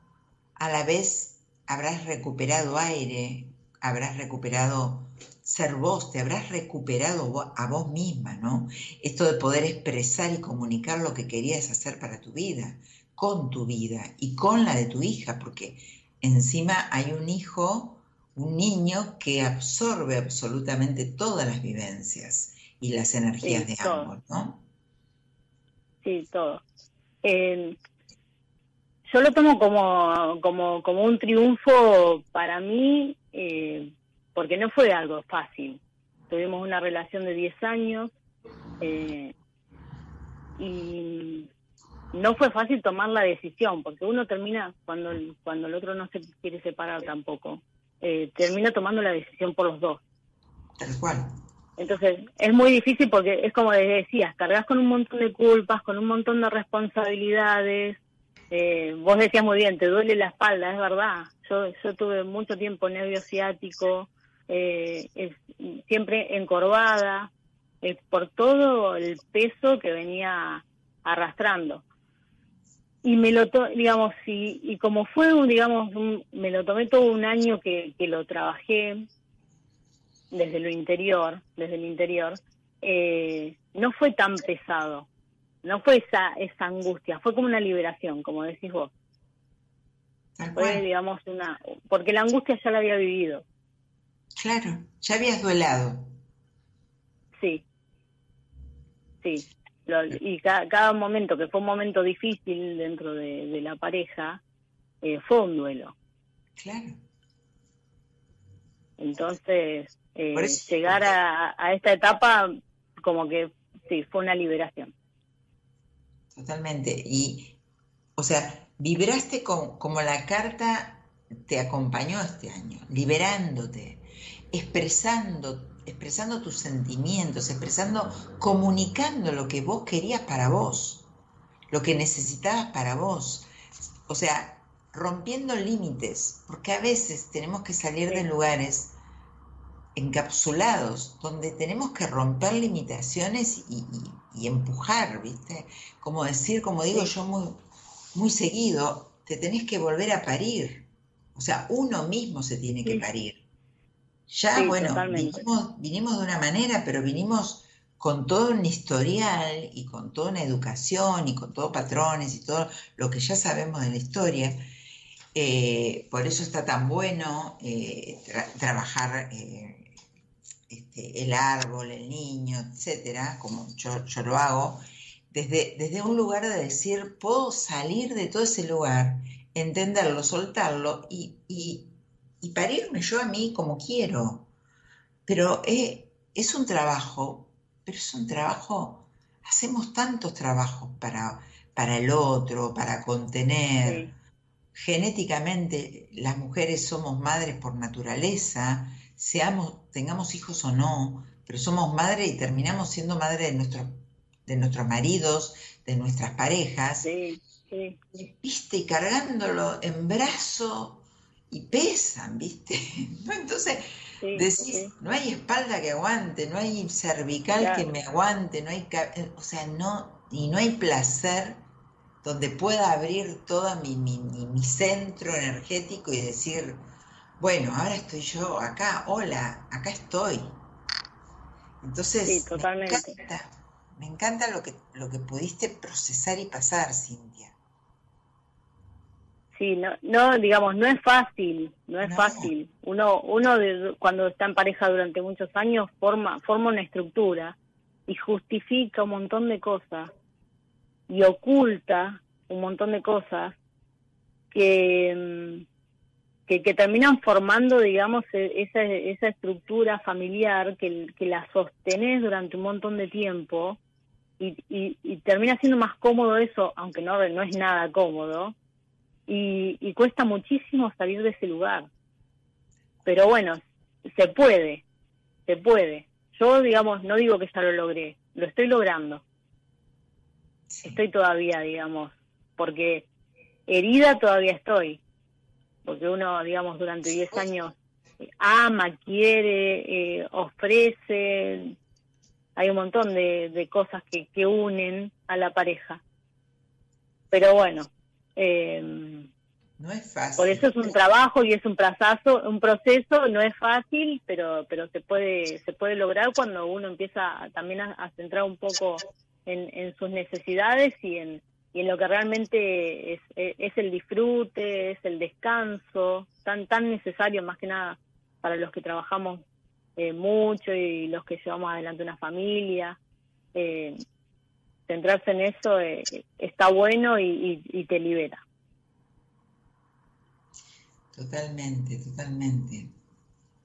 a la vez habrás recuperado aire, habrás recuperado ser vos, te habrás recuperado a vos misma, ¿no? Esto de poder expresar y comunicar lo que querías hacer para tu vida, con tu vida y con la de tu hija, porque encima hay un hijo un niño que absorbe absolutamente todas las vivencias y las energías de ambos, ¿no? Sí, todo. Eh, yo lo tomo como, como, como un triunfo para mí, eh, porque no fue algo fácil. Tuvimos una relación de 10 años eh, y no fue fácil tomar la decisión, porque uno termina cuando, cuando el otro no se quiere separar tampoco eh, termina tomando la decisión por los dos. Tal cual. Entonces, es muy difícil porque es como decías, cargas con un montón de culpas, con un montón de responsabilidades. Eh, vos decías muy bien, te duele la espalda, es verdad. Yo, yo tuve mucho tiempo nervio ciático, eh, siempre encorvada, por todo el peso que venía arrastrando y me lo digamos y, y como fue un digamos me lo tomé todo un año que lo trabajé desde lo interior desde el interior eh, no fue tan pesado no fue esa esa angustia fue como una liberación como decís vos. Fue digamos una porque la angustia ya la había vivido. Claro ya habías duelado. Sí. Sí y cada, momento que fue un momento difícil dentro de, la pareja, eh, fue un duelo. Claro. Entonces, eh, llegar a, esta etapa, como que sí, fue una liberación. Totalmente. Y, o sea, vibraste como la carta te acompañó este año, liberándote, expresando expresando tus sentimientos, expresando, comunicando lo que vos querías para vos, lo que necesitabas para vos. O sea, rompiendo límites, porque a veces tenemos que salir de lugares encapsulados, donde tenemos que romper limitaciones y, empujar, ¿viste? Como decir, como digo yo muy, muy seguido, te tenés que volver a parir. O sea, uno mismo se tiene que parir. Ya, bueno, vinimos, vinimos, de una manera, pero vinimos con todo un historial y con toda una educación y con todos patrones y todo lo que ya sabemos de la historia. Eh, por eso está tan bueno eh, trabajar eh, este, el árbol, el niño, etcétera, como yo, lo hago, desde, desde, un lugar de decir, puedo salir de todo ese lugar, entenderlo, soltarlo y, y parirme yo a mí como quiero. Pero es un trabajo, pero es un trabajo, hacemos tantos trabajos para, para el otro, para contener. Genéticamente las mujeres somos madres por naturaleza, seamos, tengamos hijos o no, pero somos madres y terminamos siendo madres de nuestros, de nuestros maridos, de nuestras parejas. Sí, sí. Y, viste, y cargándolo en brazo y pesan, ¿viste? [LAUGHS] Entonces, decís, no hay espalda que aguante, no hay cervical que me aguante, no hay, o sea, no, y no hay placer donde pueda abrir todo mi, mi, mi, centro energético y decir, bueno, ahora estoy yo acá, hola, acá estoy. Entonces, Me, encanta, me encanta lo que, lo que pudiste procesar y pasar, Cintia. Sí, no, no, digamos, no es fácil, no es fácil. Uno, uno cuando está en pareja durante muchos años forma, forma una estructura y justifica un montón de cosas y oculta un montón de cosas que, mm, que, terminan formando, digamos, e, esa, esa estructura familiar que, que la sostenés durante un montón de tiempo y, y, y termina siendo más cómodo eso, aunque no, no es nada cómodo, y, cuesta muchísimo salir de ese lugar. Pero bueno, se puede, se puede. Yo, digamos, no digo que ya lo logré, lo estoy logrando. Estoy todavía, digamos, porque herida todavía estoy. Porque uno, digamos, durante 10 años ama, quiere, eh, ofrece, hay un montón de, de cosas que, que unen a la pareja. Pero bueno, eh, no es fácil. Por eso es un trabajo y es un proceso, un proceso, no es fácil, pero pero se puede se puede lograr cuando uno empieza también a, centrar un poco en, sus necesidades y en y en lo que realmente es, el disfrute, es el descanso, tan tan necesario más que nada para los que trabajamos eh, mucho y los que llevamos adelante una familia. Eh, centrarse en eso eh, está bueno y, te libera. Totalmente, totalmente.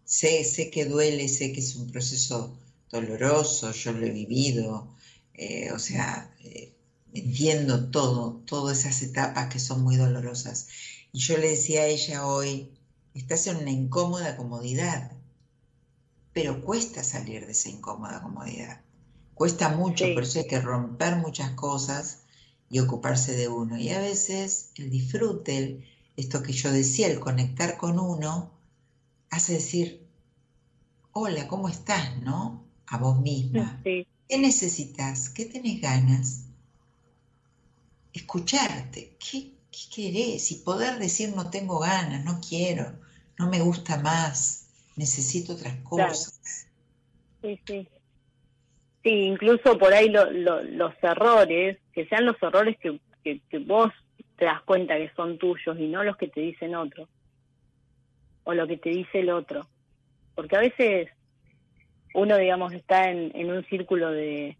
Sé, sé que duele, sé que es un proceso doloroso, yo lo he vivido, eh, o sea, eh, entiendo todo, todas esas etapas que son muy dolorosas. Y yo le decía a ella hoy, estás en una incómoda comodidad, pero cuesta salir de esa incómoda comodidad. Cuesta mucho, por eso hay que romper muchas cosas y ocuparse de uno. Y a veces el disfrute, esto que yo decía, el conectar con uno, hace decir, hola, ¿cómo estás? ¿No? A vos misma. ¿Qué necesitas? ¿Qué tenés ganas? Escucharte. ¿Qué, ¿Qué querés? Y poder decir no tengo ganas, no quiero, no me gusta más, necesito otras cosas. Sí, sí. Sí, incluso por ahí los errores, que sean los errores que, que, vos te das cuenta que son tuyos y no los que te dicen otro, o lo que te dice el otro. Porque a veces uno, digamos, está en, en un círculo de,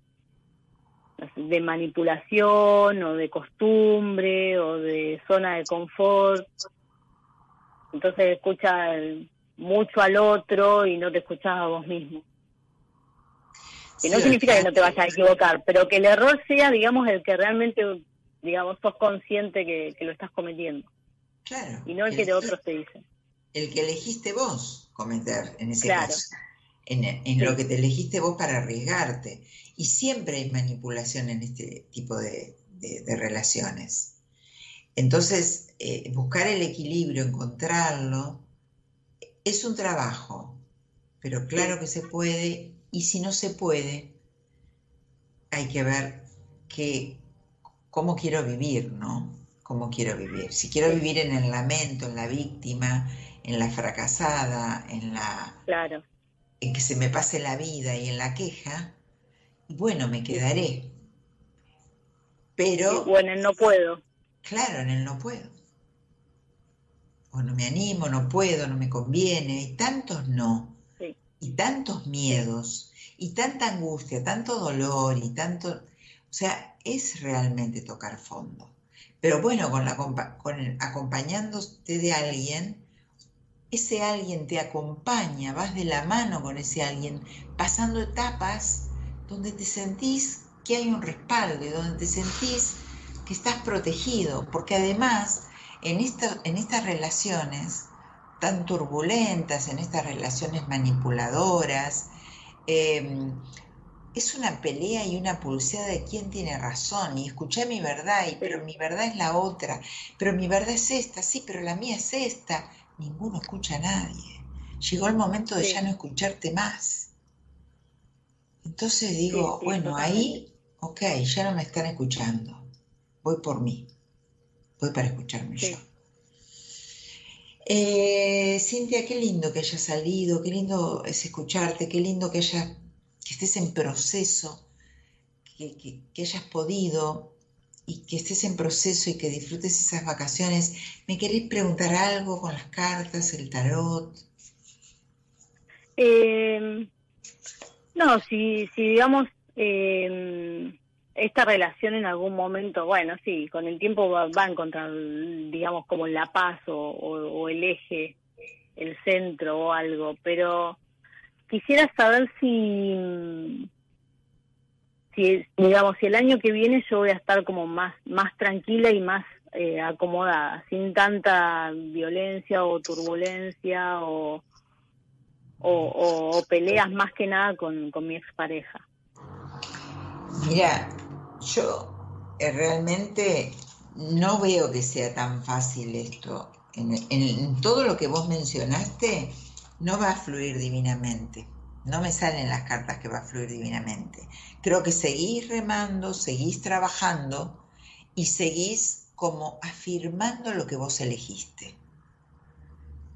de manipulación o de costumbre o de zona de confort. Entonces escucha mucho al otro y no te escuchas a vos mismo. Que no significa que no te vayas a equivocar, pero que el error sea, digamos, el que realmente, digamos, sos consciente que, lo estás cometiendo. Claro. Y no el, que de otros te dicen. El que elegiste vos cometer en ese caso. En, lo que te elegiste vos para arriesgarte. Y siempre hay manipulación en este tipo de, relaciones. Entonces, eh, buscar el equilibrio, encontrarlo, es un trabajo, pero claro que se puede, y si no se puede, hay que ver que, cómo quiero vivir, ¿no? Cómo quiero vivir. Si quiero vivir en el lamento, en la víctima, en la fracasada, en la... Claro. En que se me pase la vida y en la queja, bueno, me quedaré. Pero... O en el no puedo. Claro, en el no puedo. O no me animo, no puedo, no me conviene, y tantos no. Y tantos miedos, y tanta angustia, tanto dolor, y tanto... O sea, es realmente tocar fondo. Pero bueno, con, la, con acompañándote de alguien, ese alguien te acompaña, vas de la mano con ese alguien, pasando etapas donde te sentís que hay un respaldo y donde te sentís que estás protegido, porque además en, en estas relaciones tan turbulentas, en estas relaciones manipuladoras, em, es una pelea y una pulseada de quién tiene razón, y escuché mi verdad, y, pero mi verdad es la otra, pero mi verdad es esta, sí, pero la mía es esta. Ninguno escucha a nadie. Llegó el momento de ya no escucharte más. Entonces digo, bueno, ahí, ok, ya no me están escuchando. Voy por mí. Voy para escucharme yo. Eh, Cintia, qué lindo que hayas salido, qué lindo es escucharte, qué lindo que, haya, que estés en proceso, que, hayas podido y que estés en proceso y que disfrutes esas vacaciones. ¿Me querés preguntar algo con las cartas, el tarot? Eh, no, si, si digamos, eh, esta relación en algún momento, bueno, sí, con el tiempo va, a encontrar, digamos, como la paz o, el eje, el centro o algo, pero quisiera saber si, si, digamos, si el año que viene yo voy a estar como más, más tranquila y más eh, acomodada, sin tanta violencia o turbulencia o, o, peleas más que nada con, con mi expareja. Mira, yo eh, realmente no veo que sea tan fácil esto. En, todo lo que vos mencionaste, no va a fluir divinamente. No me salen las cartas que va a fluir divinamente. Creo que seguís remando, seguís trabajando y seguís como afirmando lo que vos elegiste.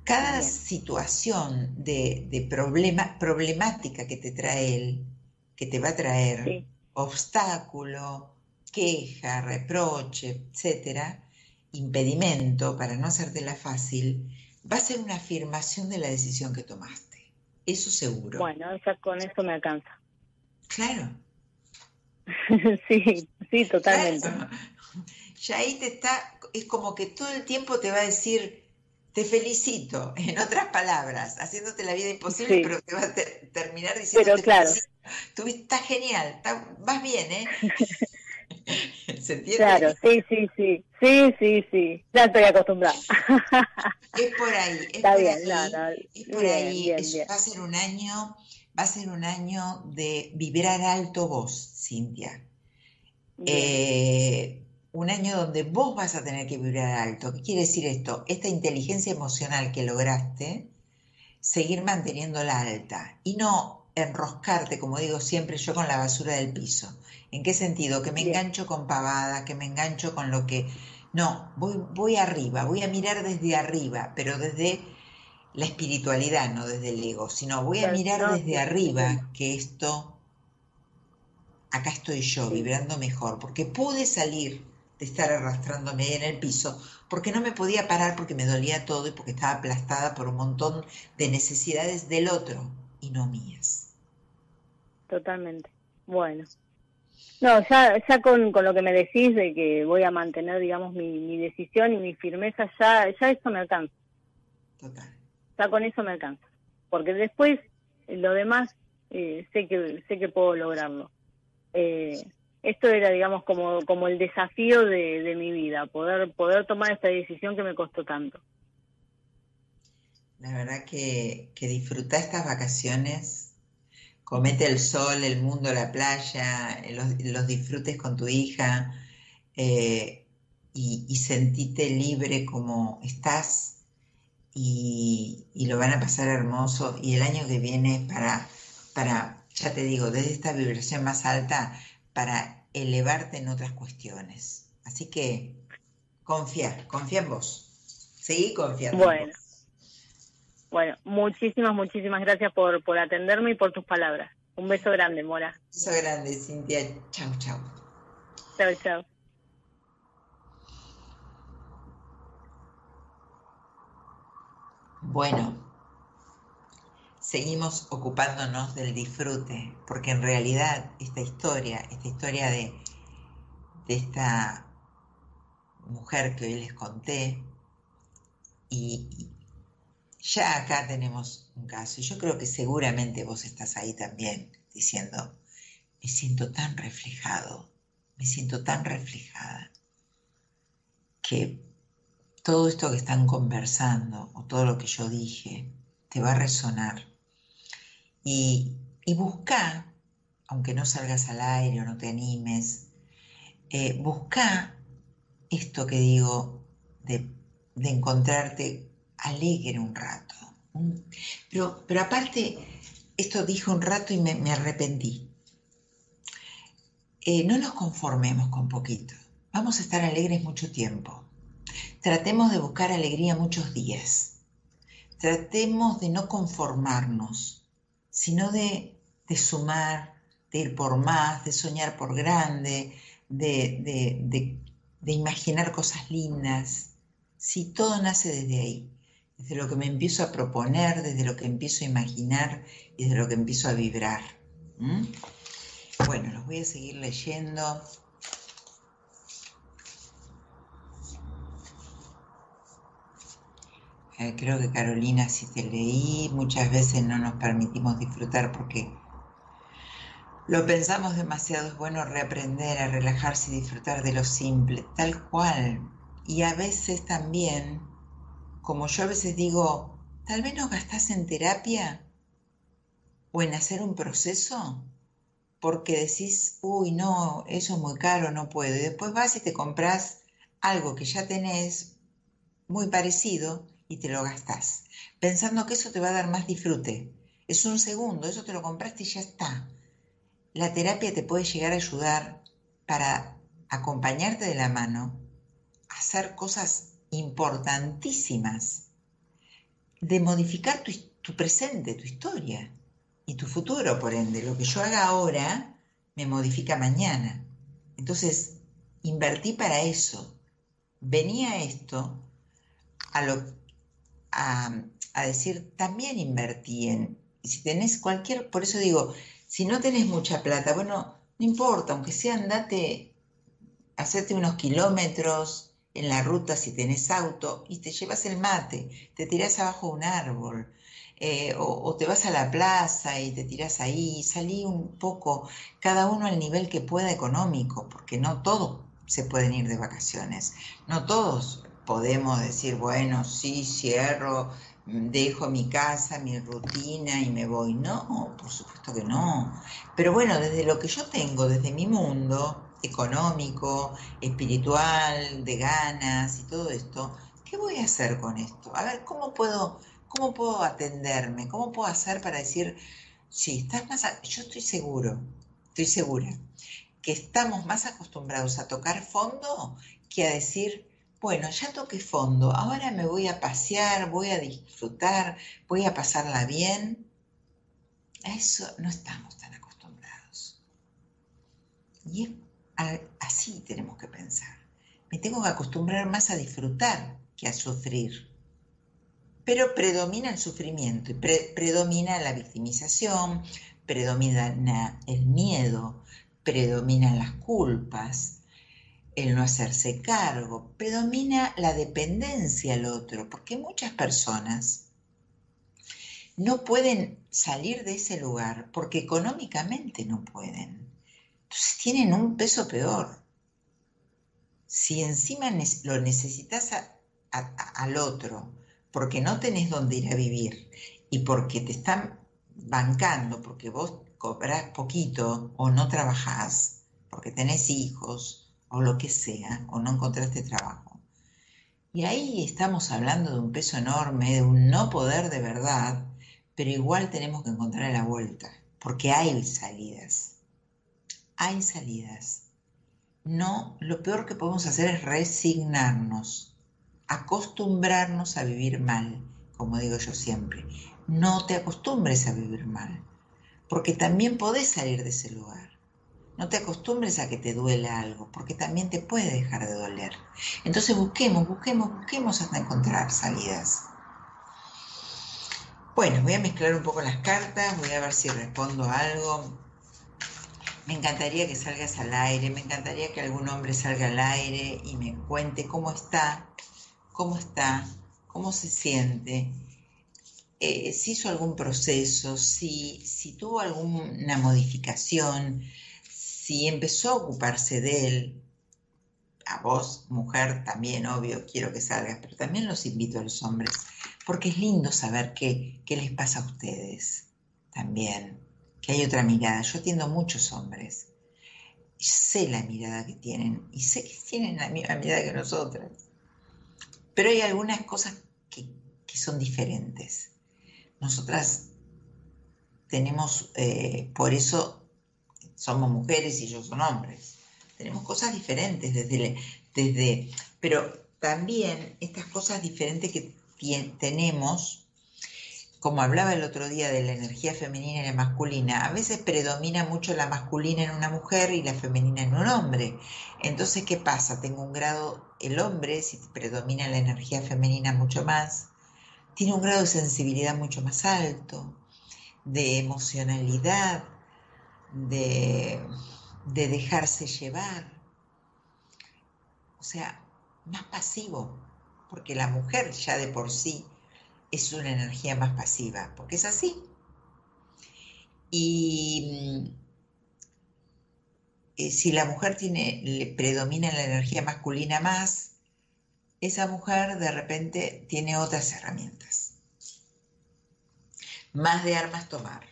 Cada situación de, problema, problemática que te trae él, que te va a traer, obstáculo, queja, reproche, etcétera, impedimento para no hacértela fácil, va a ser una afirmación de la decisión que tomaste. Eso seguro. Bueno, ya con eso me alcanza. Claro. [LAUGHS] sí, sí, totalmente. Ya ahí te está, es como que todo el tiempo te va a decir, te felicito, [LAUGHS] en otras palabras, haciéndote la vida imposible, pero te va a terminar diciendo, pero claro. Tú estás genial, vas bien, ¿eh? [LAUGHS] [LAUGHS] ¿Se entiende? Claro, sí, sí, sí, sí, sí, sí, ya estoy acostumbrada. es por ahí, es por ahí, es por ahí, va a ser un año, va a ser un año de vibrar alto vos, Cintia. Eh, un año donde vos vas a tener que vibrar alto. ¿Qué quiere decir esto? Esta inteligencia emocional que lograste, seguir manteniéndola alta y no enroscarte, como digo siempre yo, con la basura del piso. ¿En qué sentido? Que me engancho con pavada, que me engancho con lo que... No, voy, voy arriba, voy a mirar desde arriba, pero desde la espiritualidad, no desde el ego, sino voy a mirar desde arriba que esto, acá estoy yo, vibrando mejor, porque pude salir de estar arrastrándome en el piso, porque no me podía parar porque me dolía todo y porque estaba aplastada por un montón de necesidades del otro y no mías totalmente. Bueno. No, ya, ya con, con lo que me decís de que voy a mantener, digamos, mi, mi decisión y mi firmeza, ya, ya eso me alcanza. Total. Ya con eso me alcanza. Porque después, lo demás, eh, sé que sé que puedo lograrlo. Eh, esto era, digamos, como, como el desafío de, de mi vida, poder, poder tomar esta decisión que me costó tanto. La verdad que, que disfrutar estas vacaciones comete el sol, el mundo, la playa, los, disfrutes con tu hija eh, y, y, sentite libre como estás y, y lo van a pasar hermoso y el año que viene para, para, ya te digo, desde esta vibración más alta, para elevarte en otras cuestiones. Así que confía, confía en vos. Sí, confía en bueno. Bueno, muchísimas, muchísimas gracias por, por atenderme y por tus palabras. Un beso grande, Mora. Un beso grande, Cintia. Chau, chau. Chau, chau. Bueno, seguimos ocupándonos del disfrute, porque en realidad esta historia, esta historia de, de esta mujer que hoy les conté, y, ya acá tenemos un caso, y yo creo que seguramente vos estás ahí también diciendo, me siento tan reflejado, me siento tan reflejada, que todo esto que están conversando o todo lo que yo dije te va a resonar. Y, y busca, aunque no salgas al aire o no te animes, eh, busca esto que digo de, encontrarte alegre un rato. pero, pero aparte, esto dije un rato y me, arrepentí. Eh, no nos conformemos con poquito. Vamos a estar alegres mucho tiempo. Tratemos de buscar alegría muchos días. Tratemos de no conformarnos, sino de, sumar, de ir por más, de soñar por grande, de, imaginar cosas lindas. Si todo nace desde ahí, desde lo que me empiezo a proponer, desde lo que empiezo a imaginar y desde lo que empiezo a vibrar. Bueno, los voy a seguir leyendo. Eh, creo que Carolina, si te leí, muchas veces no nos permitimos disfrutar porque lo pensamos demasiado. Es bueno reaprender a relajarse y disfrutar de lo simple, tal cual. Y a veces también, como yo a veces digo, tal vez no gastás en terapia o en hacer un proceso porque decís, uy, no, eso es muy caro, no puedo. Y después vas y te compras algo que ya tenés muy parecido y te lo gastás, pensando que eso te va a dar más disfrute. Es un segundo, eso te lo compraste y ya está. La terapia te puede llegar a ayudar para acompañarte de la mano hacer cosas importantísimas, de modificar tu, presente, tu historia y tu futuro, por ende. Lo que yo haga ahora me modifica mañana. Entonces, invertí para eso. Venía esto a lo a, decir, también invertí en, si tenés cualquier, por eso digo, si no tenés mucha plata, bueno, no importa, aunque sea andate, hacerte unos kilómetros en la ruta si tenés auto y te llevas el mate, te tirás abajo un árbol, eh, o, te vas a la plaza y te tirás ahí, salí un poco, cada uno al nivel que pueda económico, porque no todos se pueden ir de vacaciones, no todos podemos decir, bueno, sí, cierro, dejo mi casa, mi rutina y me voy. No, por supuesto que no. Pero bueno, desde lo que yo tengo, desde mi mundo económico, espiritual, de ganas y todo esto, ¿qué voy a hacer con esto? A ver, ¿cómo puedo, cómo puedo atenderme? ¿Cómo puedo hacer para decir, sí, estás más... Yo estoy seguro, estoy segura, que estamos más acostumbrados a tocar fondo que a decir, bueno, ya toqué fondo, ahora me voy a pasear, voy a disfrutar, voy a pasarla bien. A eso no estamos tan acostumbrados. Y así tenemos que pensar. Me tengo que acostumbrar más a disfrutar que a sufrir. Pero predomina el sufrimiento, predomina la victimización, predomina el miedo, predominan las culpas, el no hacerse cargo, predomina la dependencia al otro, porque muchas personas no pueden salir de ese lugar porque económicamente no pueden. Entonces tienen un peso peor. Si encima lo necesitas al otro porque no tenés dónde ir a vivir y porque te están bancando, porque vos cobras poquito o no trabajás, porque tenés hijos, o lo que sea, o no encontraste trabajo. Y ahí estamos hablando de un peso enorme, de un no poder de verdad, pero igual tenemos que encontrar la vuelta, porque hay salidas. Hay salidas. No, lo peor que podemos hacer es resignarnos, acostumbrarnos a vivir mal, como digo yo siempre. No te acostumbres a vivir mal, porque también podés salir de ese lugar. No te acostumbres a que te duela algo, porque también te puede dejar de doler. Entonces busquemos, busquemos, busquemos hasta encontrar salidas. Bueno, voy a mezclar un poco las cartas, voy a ver si respondo a algo. Me encantaría que salgas al aire, me encantaría que algún hombre salga al aire y me cuente cómo está, cómo está, cómo se siente, eh, si hizo algún proceso, si, si tuvo alguna modificación, si empezó a ocuparse de él, a vos, mujer, también, obvio, quiero que salgas, pero también los invito a los hombres, porque es lindo saber qué, qué les pasa a ustedes también, hay otra mirada. Yo atiendo muchos hombres, sé la mirada que tienen, y sé que tienen la misma mirada que nosotras, pero hay algunas cosas que, que son diferentes. Nosotras tenemos, eh, por eso somos mujeres y ellos son hombres. Tenemos cosas diferentes desde, desde pero también estas cosas diferentes que tenemos, como hablaba el otro día de la energía femenina y la masculina, a veces predomina mucho la masculina en una mujer y la femenina en un hombre. Entonces, ¿qué pasa? Tengo un grado, el hombre, si predomina la energía femenina mucho más, tiene un grado de sensibilidad mucho más alto, de emocionalidad, de, dejarse llevar. O sea, más pasivo, porque la mujer ya de por sí es una energía más pasiva, porque es así. Y eh, si la mujer tiene, le predomina la energía masculina más, esa mujer de repente tiene otras herramientas. Más de armas tomar,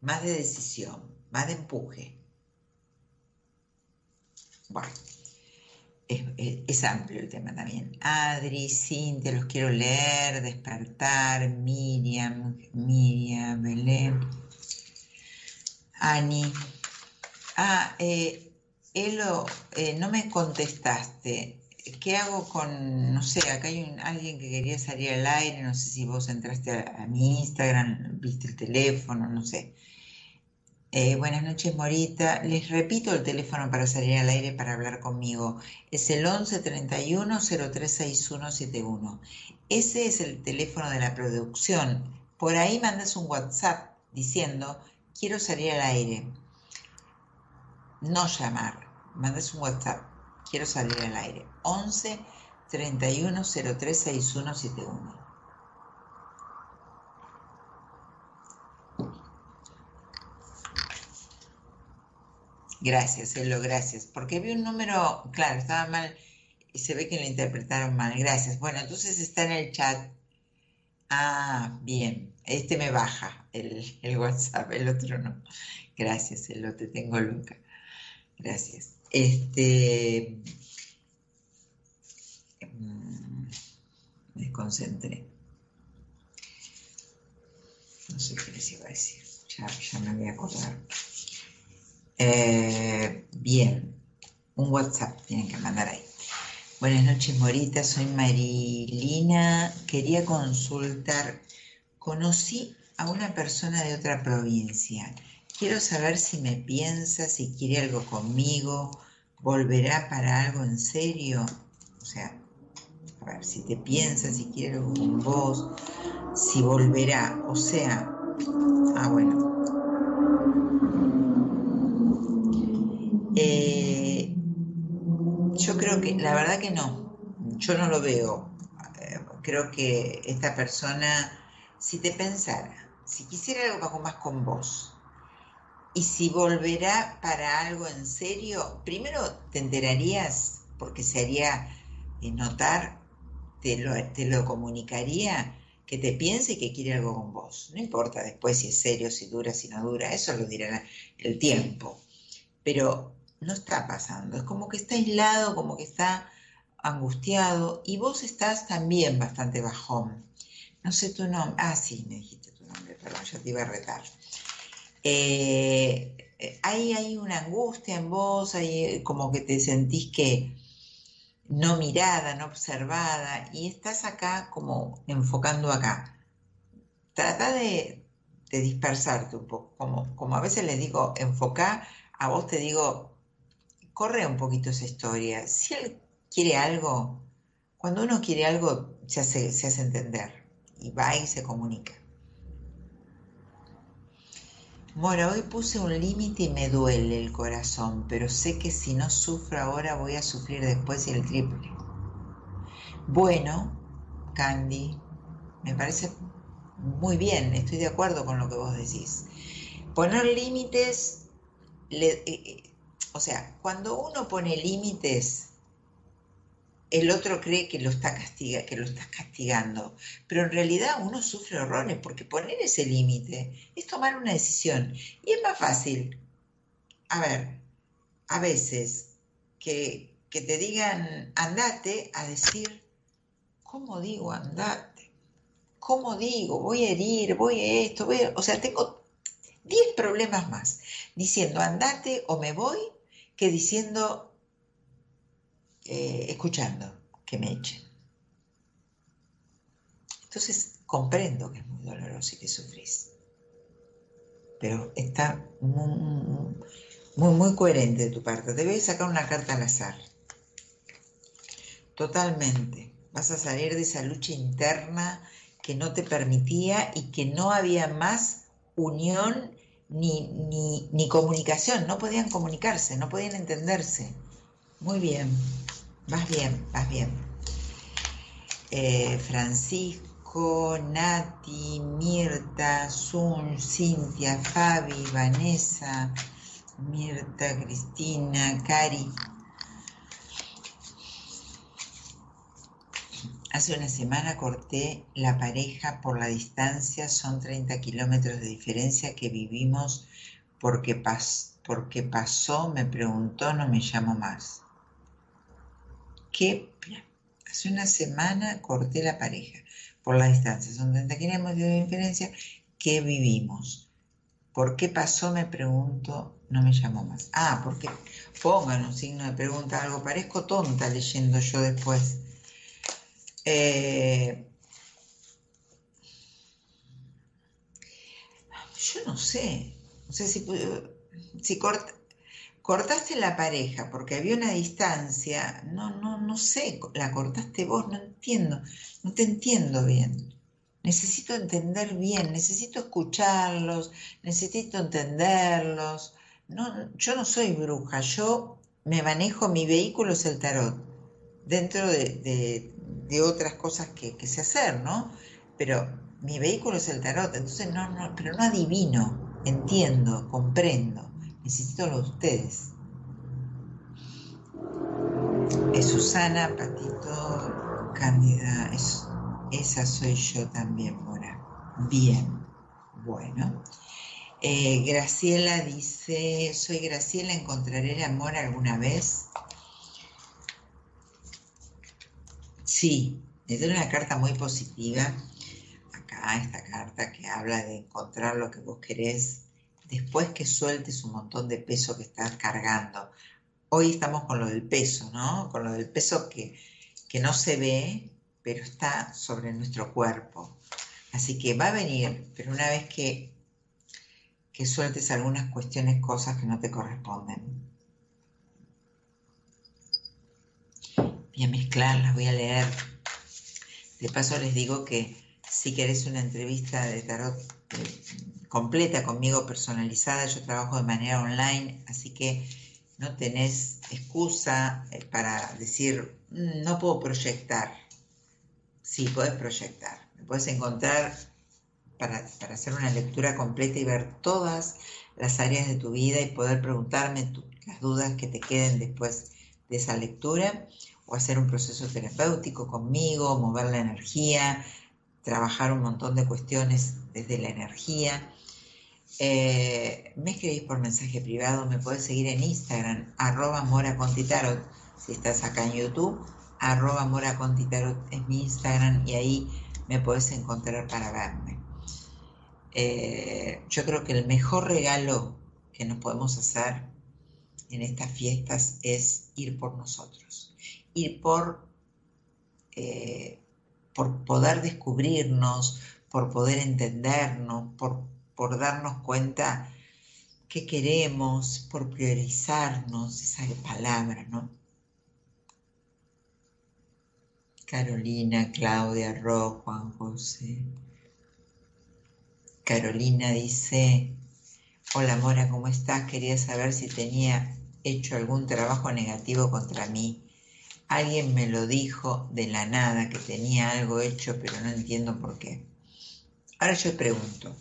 más de decisión, más de empuje. Bueno, es, amplio el tema también. Adri, Cintia, los quiero leer, despertar, Miriam, Miriam, Belén, Ani. Ah, eh, Elo, eh, no me contestaste. ¿Qué hago con, no sé, acá hay alguien que quería salir al aire, no sé si vos entraste a mi Instagram, viste el teléfono, no sé. Eh, buenas noches, Morita. Les repito el teléfono para salir al aire para hablar conmigo. Es el 11 31 036171. Ese es el teléfono de la producción. Por ahí mandas un WhatsApp diciendo, quiero salir al aire. No llamar, mandas un WhatsApp, quiero salir al aire. 11 31 036171. Gracias, Elo, gracias. Porque vi un número, claro, estaba mal y se ve que lo interpretaron mal. Gracias. Bueno, entonces está en el chat. Ah, bien. Este me baja el, WhatsApp, el otro no. Gracias, Elo, te tengo loca. Gracias. Este. Mm, me concentré. No sé qué les iba a decir. Ya, ya me voy a acordar. Eh, bien, un WhatsApp tienen que mandar ahí. Buenas noches, Morita. Soy Marilina. Quería consultar. Conocí a una persona de otra provincia. Quiero saber si me piensa, si quiere algo conmigo, volverá para algo en serio. O sea, a ver, si te piensa, si quiere algo con vos, si volverá. O sea, ah, bueno, que, la verdad que no, yo no lo veo. Eh, creo que esta persona, si te pensara, si quisiera algo más con vos, y si volverá para algo en serio, primero te enterarías, porque se haría eh, notar, te lo, te lo comunicaría, que te piense y que quiere algo con vos. No importa después si es serio, si dura, si no dura, eso lo dirá el tiempo. Pero no está pasando, es como que está aislado, como que está angustiado y vos estás también bastante bajón. No sé tu nombre. Ah, sí, me dijiste tu nombre, perdón, ya te iba a retar. Eh, hay, hay una angustia en vos, hay como que te sentís que no mirada, no observada, y estás acá como enfocando acá. Trata de, dispersarte un poco, como, como a veces les digo, enfocar, a vos te digo, corre un poquito esa historia. Si él quiere algo, cuando uno quiere algo, se hace, se hace entender y va y se comunica. Mora, hoy puse un límite y me duele el corazón, pero sé que si no sufro ahora voy a sufrir después y el triple. Bueno, Candy, me parece muy bien, estoy de acuerdo con lo que vos decís. Poner límites, eh, eh, o sea, cuando uno pone límites, el otro cree que lo está castiga, que lo estás castigando, pero en realidad uno sufre horrores porque poner ese límite es tomar una decisión y es más fácil. A ver, a veces que, que te digan andate a decir, ¿cómo digo andate? ¿Cómo digo? Voy a herir, voy a esto, voy a... O sea, tengo 10 problemas más diciendo andate o me voy que diciendo eh, escuchando que me echen. Entonces comprendo que es muy doloroso y que sufrís. Pero está muy, muy, muy coherente de tu parte. Debes sacar una carta al azar. Totalmente. Vas a salir de esa lucha interna que no te permitía y que no había más unión ni, ni, ni comunicación. No podían comunicarse, no podían entenderse. Muy bien. Vas bien, vas bien. Eh, Francisco, Nati, Mirta, Sun, Cintia, Fabi, Vanessa, Mirta, Cristina, Cari. Hace una semana corté la pareja por la distancia, son 30 kilómetros de diferencia que vivimos porque, porque pasó, me preguntó, no me llamo más que hace una semana corté la pareja por la distancia. Son 30 kilómetros de diferencia que vivimos. ¿Por qué pasó? Me pregunto, no me llamo más. Ah, porque pongan un signo de pregunta, algo parezco tonta leyendo yo después. Eh, yo no sé, no sé si, si corta, cortaste la pareja porque había una distancia, no, no, no sé, la cortaste vos, no entiendo, no te entiendo bien. Necesito entender bien, necesito escucharlos, necesito entenderlos. No, yo no soy bruja, yo me manejo, mi vehículo es el tarot, dentro de, otras cosas que, que, sé hacer, ¿no? Pero mi vehículo es el tarot, entonces no, no, pero no adivino, entiendo, comprendo necesito lo de ustedes. Es Susana, Patito, Cándida, esa soy yo también, Mora. Bien, bueno. Eh, Graciela dice, soy Graciela, ¿encontraré el amor alguna vez? Sí, me dio una carta muy positiva. Acá, esta carta que habla de encontrar lo que vos querés después que sueltes un montón de peso que estás cargando. Hoy estamos con lo del peso, ¿no? Con lo del peso que, no se ve, pero está sobre nuestro cuerpo. Así que va a venir, pero una vez que, que sueltes algunas cuestiones, cosas que no te corresponden. Voy a mezclarlas, voy a leer. De paso les digo que si querés una entrevista de tarot eh, completa conmigo, personalizada. Yo trabajo de manera online, así que no tenés excusa eh, para decir, mm, no puedo proyectar. Sí, puedes proyectar. Me puedes encontrar para, hacer una lectura completa y ver todas las áreas de tu vida y poder preguntarme las dudas que te queden después de esa lectura o hacer un proceso terapéutico conmigo, mover la energía, trabajar un montón de cuestiones desde la energía. Eh, me escribís por mensaje privado, me puedes seguir en Instagram, arroba Mora Si estás acá en YouTube, arroba Mora es mi Instagram y ahí me puedes encontrar para verme. Eh, yo creo que el mejor regalo que nos podemos hacer en estas fiestas es ir por nosotros, ir por, eh, por poder descubrirnos, por poder entendernos, por, por darnos cuenta qué queremos, por priorizarnos, esa palabra, ¿no? Carolina, Claudia, Ro, Juan José. Carolina dice, hola Mora, ¿cómo estás? Quería saber si tenía hecho algún trabajo negativo contra mí. Alguien me lo dijo de la nada, que tenía algo hecho, pero no entiendo por qué. Ahora yo pregunto,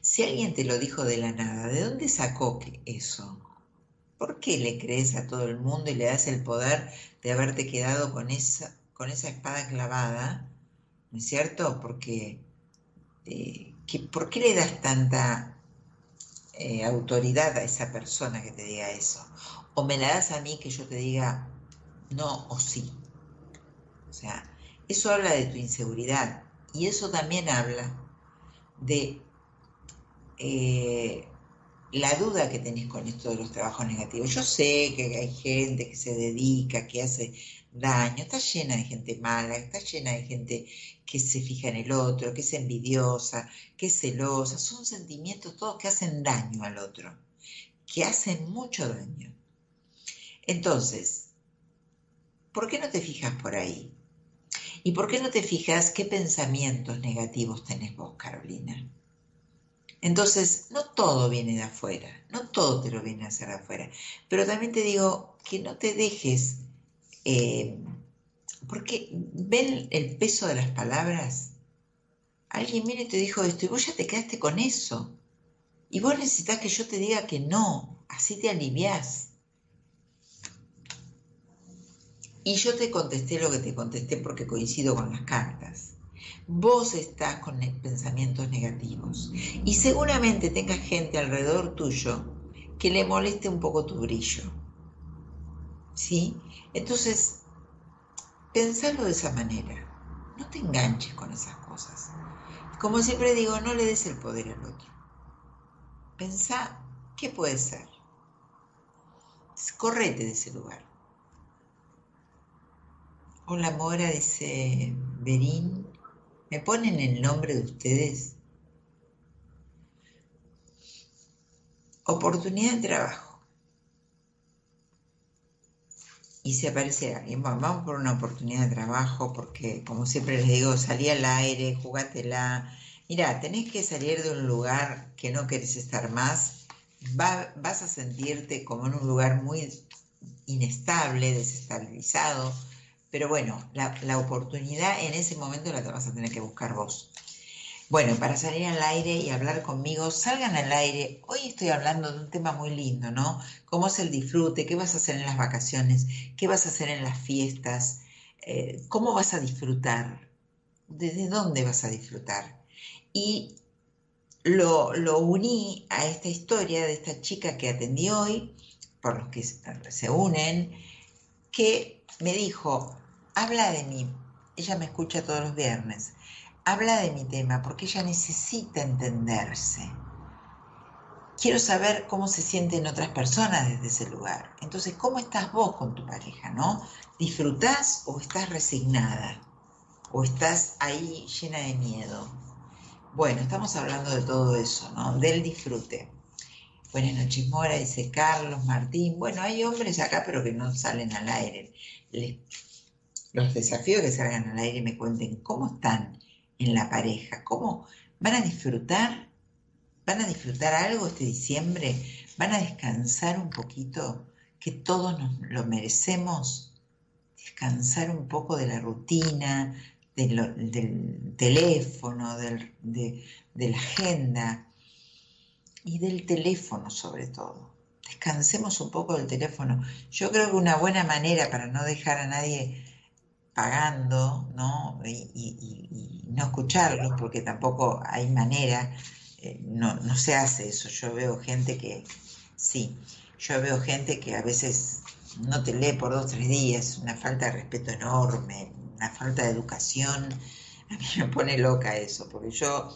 si alguien te lo dijo de la nada, ¿de dónde sacó eso? ¿Por qué le crees a todo el mundo y le das el poder de haberte quedado con esa, con esa espada clavada? ¿No es cierto? Porque, eh, ¿por qué le das tanta eh, autoridad a esa persona que te diga eso? O me la das a mí que yo te diga no o sí. O sea, eso habla de tu inseguridad y eso también habla de eh, la duda que tenés con esto de los trabajos negativos. Yo sé que hay gente que se dedica, que hace daño, está llena de gente mala, está llena de gente que se fija en el otro, que es envidiosa, que es celosa. Son sentimientos todos que hacen daño al otro, que hacen mucho daño. Entonces, ¿por qué no te fijas por ahí? ¿Y por qué no te fijas qué pensamientos negativos tenés vos, Carolina? Entonces, no todo viene de afuera, no todo te lo viene a hacer afuera, pero también te digo que no te dejes, eh, porque ven el peso de las palabras. Alguien viene y te dijo esto y vos ya te quedaste con eso. Y vos necesitas que yo te diga que no, así te aliviás. Y yo te contesté lo que te contesté porque coincido con las cartas vos estás con pensamientos negativos y seguramente tengas gente alrededor tuyo que le moleste un poco tu brillo. ¿Sí? Entonces, pensalo de esa manera. No te enganches con esas cosas. Como siempre digo, no le des el poder al otro. Pensá qué puede ser. Correte de ese lugar. Hola Mora, dice Berín. ¿Me ponen el nombre de ustedes? Oportunidad de trabajo. Y si aparece alguien, vamos por una oportunidad de trabajo, porque como siempre les digo, salí al aire, jugátela. Mira, tenés que salir de un lugar que no querés estar más, vas a sentirte como en un lugar muy inestable, desestabilizado, pero bueno, la, oportunidad en ese momento la vas a tener que buscar vos. Bueno, para salir al aire y hablar conmigo, salgan al aire. Hoy estoy hablando de un tema muy lindo, ¿no? ¿Cómo es el disfrute? ¿Qué vas a hacer en las vacaciones? ¿Qué vas a hacer en las fiestas? Eh, ¿Cómo vas a disfrutar? ¿Desde dónde vas a disfrutar? Y lo, lo, uní a esta historia de esta chica que atendí hoy, por los que se unen, que me dijo, habla de mí, ella me escucha todos los viernes, habla de mi tema porque ella necesita entenderse. Quiero saber cómo se sienten otras personas desde ese lugar. Entonces, ¿cómo estás vos con tu pareja, no? ¿Disfrutás o estás resignada? ¿O estás ahí llena de miedo? Bueno, estamos hablando de todo eso, ¿no? Del disfrute. Buenas noches, Mora, dice Carlos, Martín. Bueno, hay hombres acá, pero que no salen al aire los desafíos que salgan al aire y me cuenten cómo están en la pareja, cómo van a disfrutar, van a disfrutar algo este diciembre, van a descansar un poquito, que todos nos lo merecemos, descansar un poco de la rutina, del teléfono, de la agenda y del teléfono sobre todo descansemos un poco del teléfono. Yo creo que una buena manera para no dejar a nadie pagando, ¿no? Y, no escucharlos, porque tampoco hay manera, eh, no, no se hace eso. Yo veo gente que, sí, yo veo gente que a veces no te lee por dos, tres días, una falta de respeto enorme, una falta de educación. A mí me pone loca eso, porque yo,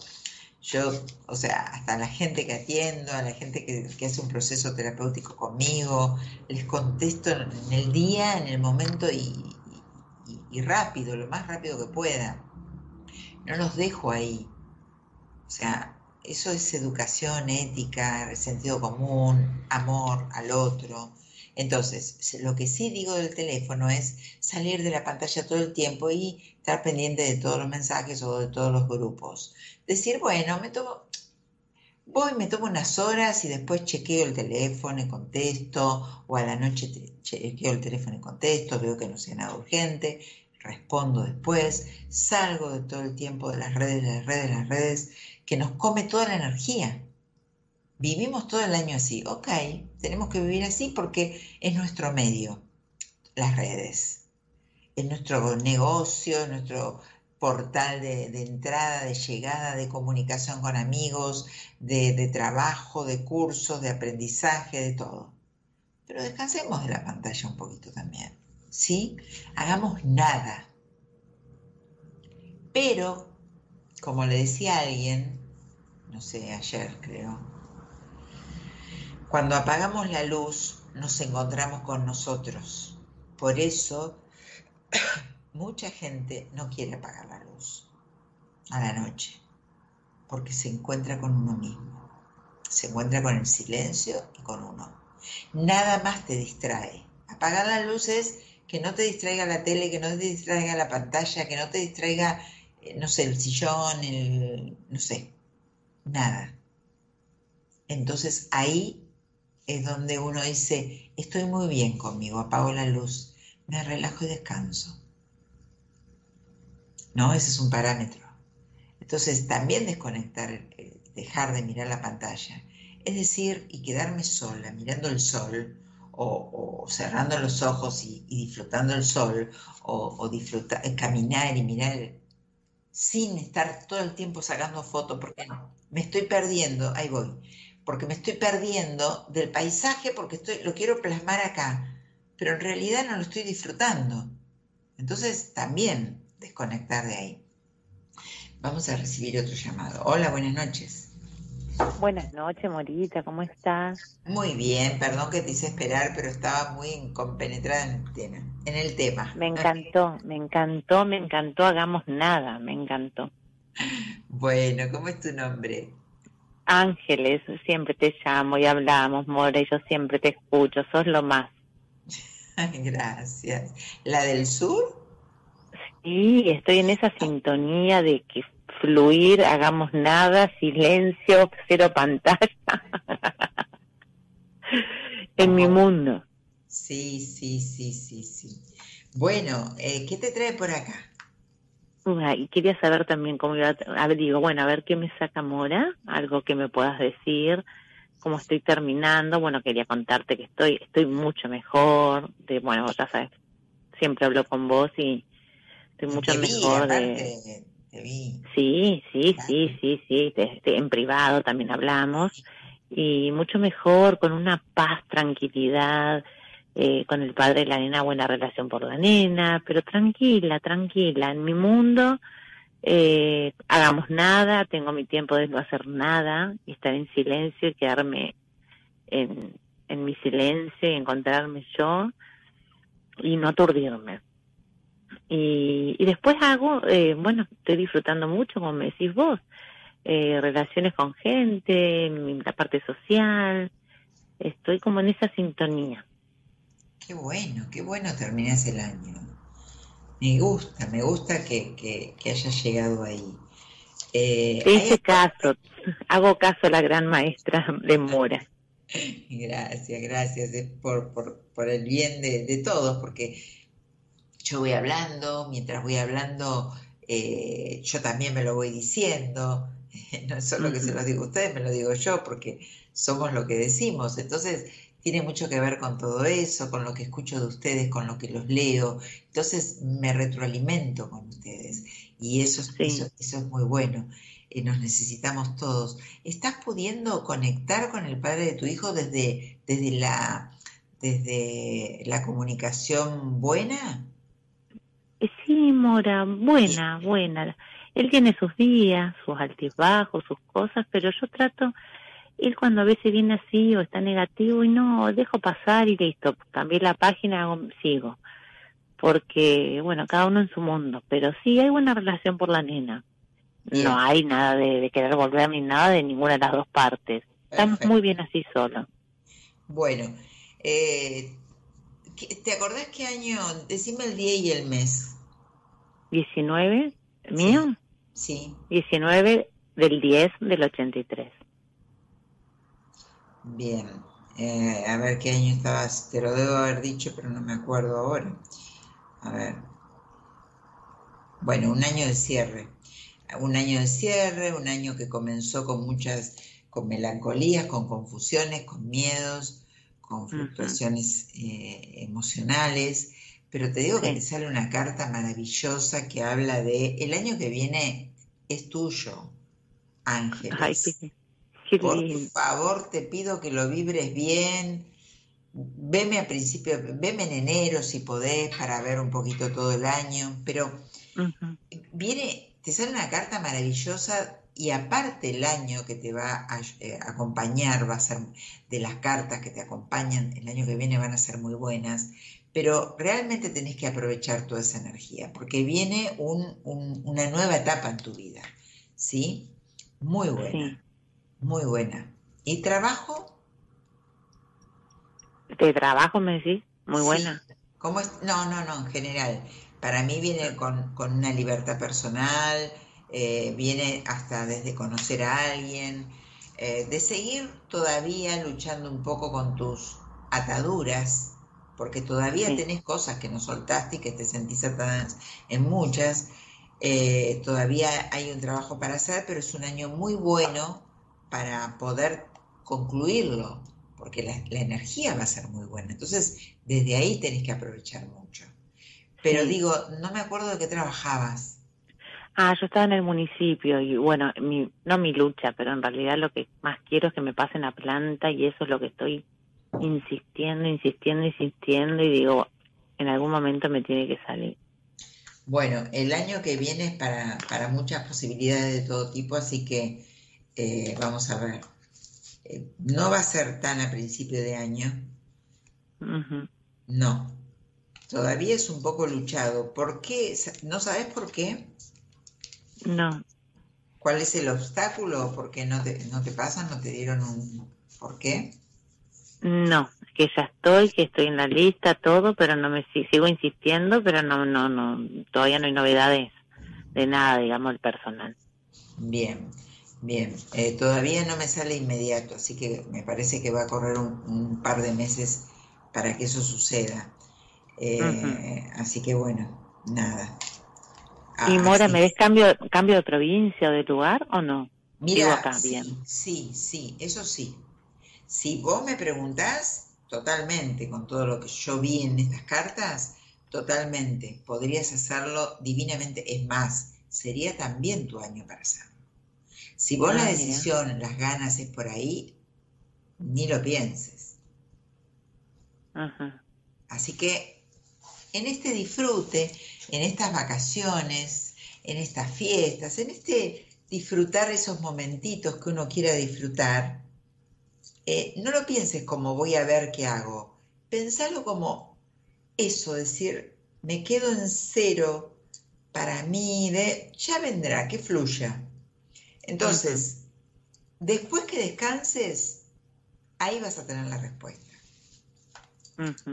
yo, o sea, hasta la gente que atiendo, a la gente que, hace un proceso terapéutico conmigo, les contesto en el día, en el momento y, y rápido, lo más rápido que pueda. No los dejo ahí. O sea, eso es educación, ética, sentido común, amor al otro. Entonces, lo que sí digo del teléfono es salir de la pantalla todo el tiempo y estar pendiente de todos los mensajes o de todos los grupos. Decir, bueno, me tomo, voy, me tomo unas horas y después chequeo el teléfono y contesto, o a la noche chequeo el teléfono y contesto, veo que no sea nada urgente, respondo después, salgo de todo el tiempo de las redes, las redes, las redes, que nos come toda la energía. Vivimos todo el año así, ok, tenemos que vivir así porque es nuestro medio, las redes, es nuestro negocio, nuestro portal de, entrada, de llegada, de comunicación con amigos, de, de trabajo, de cursos, de aprendizaje, de todo. Pero descansemos de la pantalla un poquito también. ¿Sí? Hagamos nada. Pero, como le decía alguien, no sé, ayer creo, cuando apagamos la luz nos encontramos con nosotros. Por eso [COUGHS] mucha gente no quiere apagar la luz a la noche, porque se encuentra con uno mismo, se encuentra con el silencio y con uno. Nada más te distrae. Apagar la luz es que no te distraiga la tele, que no te distraiga la pantalla, que no te distraiga, eh, no sé, el sillón, el, no sé, nada. Entonces ahí es donde uno dice, estoy muy bien conmigo, apago la luz, me relajo y descanso. ¿No? Ese es un parámetro. Entonces también desconectar, eh, dejar de mirar la pantalla. Es decir, y quedarme sola mirando el sol o, cerrando los ojos y, disfrutando el sol, o, disfrutar, eh, caminar y mirar sin estar todo el tiempo sacando fotos, porque me estoy perdiendo, ahí voy, porque me estoy perdiendo del paisaje porque estoy, lo quiero plasmar acá, pero en realidad no lo estoy disfrutando. Entonces también desconectar de ahí. Vamos a recibir otro llamado. Hola, buenas noches. Buenas noches, Morita, ¿cómo estás? Muy bien, perdón que te hice esperar, pero estaba muy compenetrada en el tema. En el tema. Me encantó, me encantó, me encantó, hagamos nada, me encantó. Bueno, ¿cómo es tu nombre? Ángeles, siempre te llamo y hablamos, Mora, y yo siempre te escucho, sos lo más. [LAUGHS] Gracias. ¿La del sur? Sí, estoy en esa sintonía de que fluir, hagamos nada, silencio, cero pantalla. [LAUGHS] en mi mundo. Sí, sí, sí, sí, sí. Bueno, eh, ¿qué te trae por acá? y quería saber también cómo iba a, ver, digo, bueno, a ver qué me saca Mora, algo que me puedas decir, cómo estoy terminando, bueno, quería contarte que estoy, estoy mucho mejor, de, bueno, ya sabes, siempre hablo con vos y estoy mucho mejor de, Sí, sí, sí, sí, sí, en privado también hablamos. Y mucho mejor, con una paz, tranquilidad, eh, con el padre de la nena, buena relación por la nena, pero tranquila, tranquila, en mi mundo eh, hagamos nada, tengo mi tiempo de no hacer nada y estar en silencio y quedarme en, en mi silencio y encontrarme yo y no aturdirme. Y, y después hago, eh, bueno, estoy disfrutando mucho, como me decís vos, eh, relaciones con gente, la parte social, estoy como en esa sintonía. Qué bueno, qué bueno terminas el año. Me gusta, me gusta que, que, que hayas llegado ahí. Eh, ese caso, hago caso a la gran maestra de Mora. [LAUGHS] Gracias, gracias por, por, por el bien de, de todos, porque yo voy hablando, mientras voy hablando, eh, yo también me lo voy diciendo, [LAUGHS] no es solo que se lo digo a ustedes, me lo digo yo, porque somos lo que decimos. Entonces, tiene mucho que ver con todo eso, con lo que escucho de ustedes, con lo que los leo. Entonces, me retroalimento con ustedes. Y eso, eso, eso es muy bueno. Eh, nos necesitamos todos. ¿Estás pudiendo conectar con el padre de tu hijo desde, desde la desde la comunicación buena. Sí, Mora, buena, buena. Él tiene sus días, sus altibajos, sus cosas, pero yo trato, él cuando a veces viene así o está negativo y no, dejo pasar y listo, cambié la página, sigo. Porque, bueno, cada uno en su mundo, pero sí hay buena relación por la nena. No hay nada de, querer volver ni nada de ninguna de las dos partes. Estamos muy bien así solo. Bueno, eh, ¿te acordás qué año? Decime el día y el mes. 19, mío. Sí. 19 del 10 del 83. Bien. Eh, a ver qué año estabas. Te lo debo haber dicho, pero no me acuerdo ahora. A ver. Bueno, un año de cierre. Un año de cierre, un año que comenzó con muchas, con melancolías, con confusiones, con miedos, con fluctuaciones eh, emocionales. Pero te digo que te sale una carta maravillosa que habla de el año que viene es tuyo, Ángeles. Por favor, te pido que lo vibres bien. Veme a principio, veme en enero si podés para ver un poquito todo el año, pero viene, te sale una carta maravillosa y aparte el año que te va a eh, acompañar va a ser de las cartas que te acompañan el año que viene van a ser muy buenas pero realmente tenés que aprovechar toda esa energía, porque viene una nueva etapa en tu vida, ¿sí? Muy buena, muy buena. ¿Y trabajo? ¿De trabajo me decís? Muy buena. ¿Cómo es? No, no, no, en general. Para mí viene con, una libertad personal, eh, viene hasta desde conocer a alguien, eh, de seguir todavía luchando un poco con tus ataduras, porque todavía tenés cosas que no soltaste y que te sentís atadas en muchas. Eh, todavía hay un trabajo para hacer, pero es un año muy bueno para poder concluirlo, porque la, energía va a ser muy buena. Entonces, desde ahí tenés que aprovechar mucho. Pero digo, no me acuerdo de qué trabajabas. Ah, yo estaba en el municipio y bueno, mi, no mi lucha, pero en realidad lo que más quiero es que me pasen la planta y eso es lo que estoy insistiendo, insistiendo, insistiendo y digo, en algún momento me tiene que salir. Bueno, el año que viene es para, para muchas posibilidades de todo tipo, así que eh, vamos a ver. Eh, no va a ser tan a principio de año. No. Todavía es un poco luchado. ¿Por qué? ¿No sabes por qué? No. ¿Cuál es el obstáculo? ¿Por qué no te, no te pasan? ¿No te dieron un... ¿Por qué? No, que ya estoy, que estoy en la lista, todo, pero no me sigo insistiendo, pero no, no, no, todavía no hay novedades de nada, digamos, el personal. Bien, bien. Eh, todavía no me sale inmediato, así que me parece que va a correr un, par de meses para que eso suceda. Eh, así que bueno, nada. ¿Y Mora, me ves cambio, cambio de provincia o de lugar o no? Mira, acá, bien. sí, sí, eso sí. Si vos me preguntás, totalmente, con todo lo que yo vi en estas cartas, totalmente, podrías hacerlo divinamente. Es más, sería también tu año para hacerlo. Si vos la ah, decisión, las ganas es por ahí, ni lo pienses. Así que en este disfrute, en estas vacaciones, en estas fiestas, en este disfrutar esos momentitos que uno quiera disfrutar, eh, no lo pienses como voy a ver qué hago. Pensalo como eso, decir, me quedo en cero para mí, de, ya vendrá, que fluya. Entonces, después que descanses, ahí vas a tener la respuesta.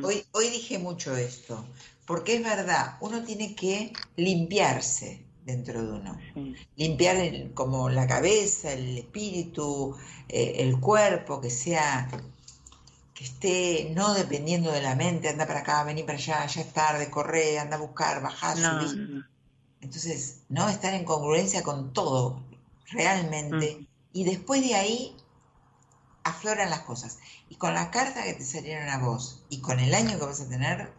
hoy, hoy dije mucho esto, porque es verdad, uno tiene que limpiarse dentro de uno. Limpiar como la cabeza, el espíritu, eh, el cuerpo, que sea, que esté no dependiendo de la mente, anda para acá, vení para allá, ya es tarde, corre, anda a buscar, bajar, subir. Entonces, no estar en congruencia con todo, realmente. Y después de ahí afloran las cosas. Y con la carta que te salieron a vos y con el año que vas a tener,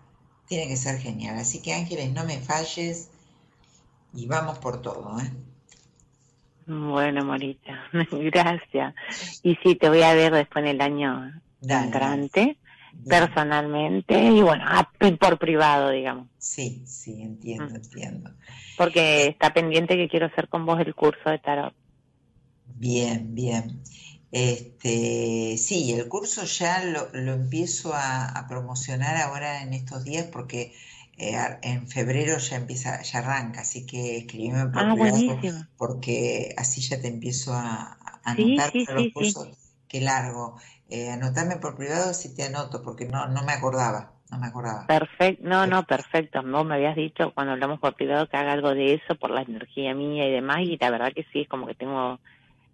tiene que ser genial. Así que Ángeles, no me falles y vamos por todo, ¿eh? Bueno, Morita, [LAUGHS] gracias. Y sí, te voy a ver después en el año entrante. personalmente y bueno, por privado, digamos. Sí, sí, entiendo, mm. entiendo. Porque está pendiente que quiero hacer con vos el curso de tarot. Bien, bien. Este, sí, el curso ya lo, lo empiezo a, promocionar ahora en estos días porque eh, en febrero ya empieza, ya arranca, así que escribime por ah, privado porque así ya te empiezo a, anotar los cursos que largo. Eh, anotarme por privado si te anoto, porque no, no me acordaba, no me acordaba. Perfecto, no, no, perfecto. Vos me habías dicho cuando hablamos por privado que haga algo de eso por la energía mía y demás, y la verdad que sí, es como que tengo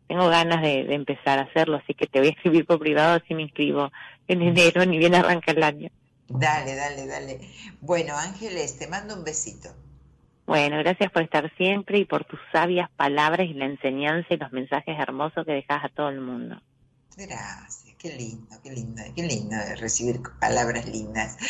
tengo ganas de, empezar a hacerlo, así que te voy a escribir por privado si me inscribo en enero, ni bien arranca el año. Dale, dale, dale. Bueno, Ángeles, te mando un besito. Bueno, gracias por estar siempre y por tus sabias palabras y la enseñanza y los mensajes hermosos que dejas a todo el mundo. Gracias, qué lindo, qué lindo, qué lindo recibir palabras lindas. [LAUGHS]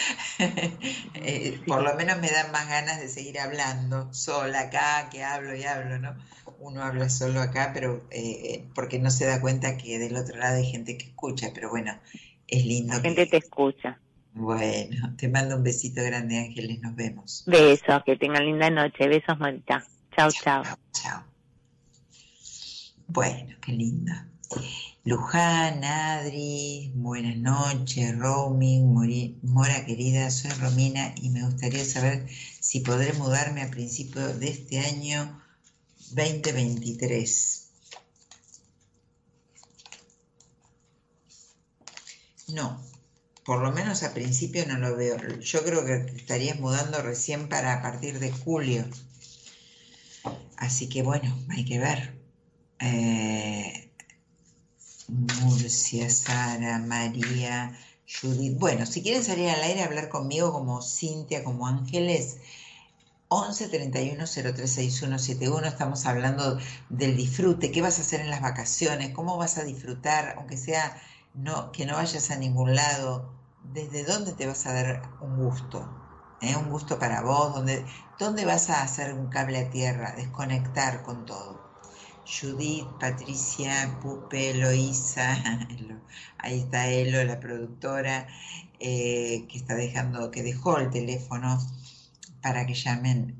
Eh, por lo menos me dan más ganas de seguir hablando sola acá, que hablo y hablo, ¿no? Uno habla solo acá, pero eh, porque no se da cuenta que del otro lado hay gente que escucha, pero bueno, es lindo. La gente te escucha. Bueno, te mando un besito grande, Ángeles, nos vemos. Besos, que tengan linda noche, besos, Marita. Chao, chao. Chao. Bueno, qué linda. Luján, Adri, buenas noches, Roaming, Mora querida, soy Romina y me gustaría saber si podré mudarme a principios de este año 2023. No, por lo menos a principio no lo veo. Yo creo que te estarías mudando recién para a partir de julio. Así que bueno, hay que ver. Eh, Murcia, Sara, María, Judith. Bueno, si quieren salir al aire a hablar conmigo como Cintia, como Ángeles, 11 31 036171. Estamos hablando del disfrute, qué vas a hacer en las vacaciones, cómo vas a disfrutar, aunque sea no, que no vayas a ningún lado, desde dónde te vas a dar un gusto, ¿Eh? un gusto para vos, dónde, dónde vas a hacer un cable a tierra, desconectar con todo. Judith, Patricia, Pupe, Eloísa, [LAUGHS] ahí está Elo, la productora, eh, que está dejando, que dejó el teléfono para que llamen,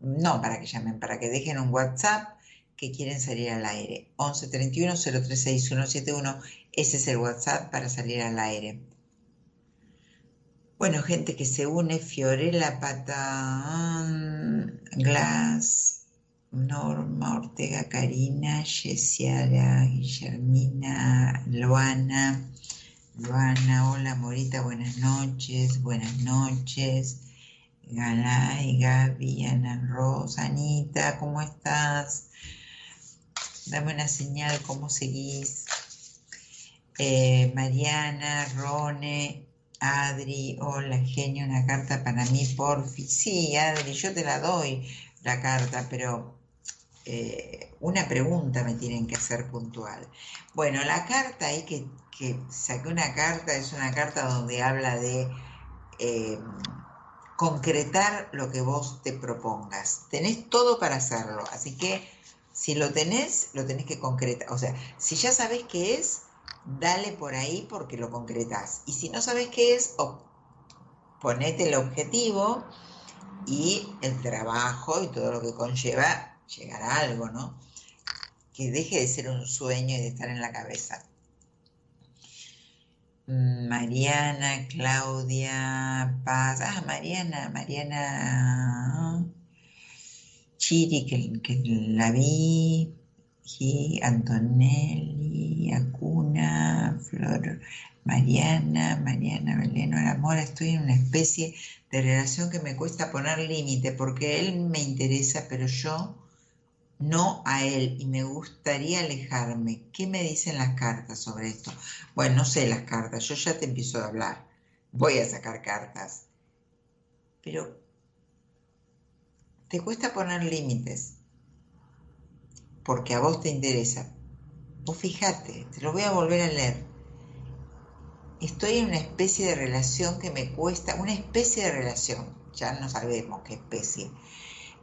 no para que llamen, para que dejen un WhatsApp que quieren salir al aire. 11 31 036171, ese es el WhatsApp para salir al aire. Bueno, gente que se une, Fiorella Patán, Glass, Norma Ortega Karina, Yesiara, Guillermina, Loana, Loana, hola Morita, buenas noches, buenas noches. Galay, Gaby, Ana Rosa, Anita, ¿cómo estás? Dame una señal, ¿cómo seguís? Eh, Mariana, Rone, Adri, hola genio, una carta para mí, porfi. Sí, Adri, yo te la doy la carta, pero eh, una pregunta me tienen que hacer puntual. Bueno, la carta ahí que, que saqué una carta es una carta donde habla de eh, concretar lo que vos te propongas. Tenés todo para hacerlo, así que si lo tenés, lo tenés que concretar. O sea, si ya sabés qué es, dale por ahí porque lo concretas. Y si no sabes qué es, ponete el objetivo y el trabajo y todo lo que conlleva llegar a algo, ¿no? Que deje de ser un sueño y de estar en la cabeza. Mariana, Claudia, Paz, ah, Mariana, Mariana Chiri, que, la vi, Antonelli, Acuna, Flor, Mariana, Mariana Belén, amor, estoy en una especie de relación que me cuesta poner límite porque él me interesa, pero yo no a él y me gustaría alejarme. ¿Qué me dicen las cartas sobre esto? Bueno, no sé las cartas, yo ya te empiezo a hablar, voy a sacar cartas, pero te cuesta poner límites porque a vos te interesa. Vos fíjate, te lo voy a volver a leer. Estoy en una especie de relación que me cuesta, una especie de relación, ya no sabemos qué especie.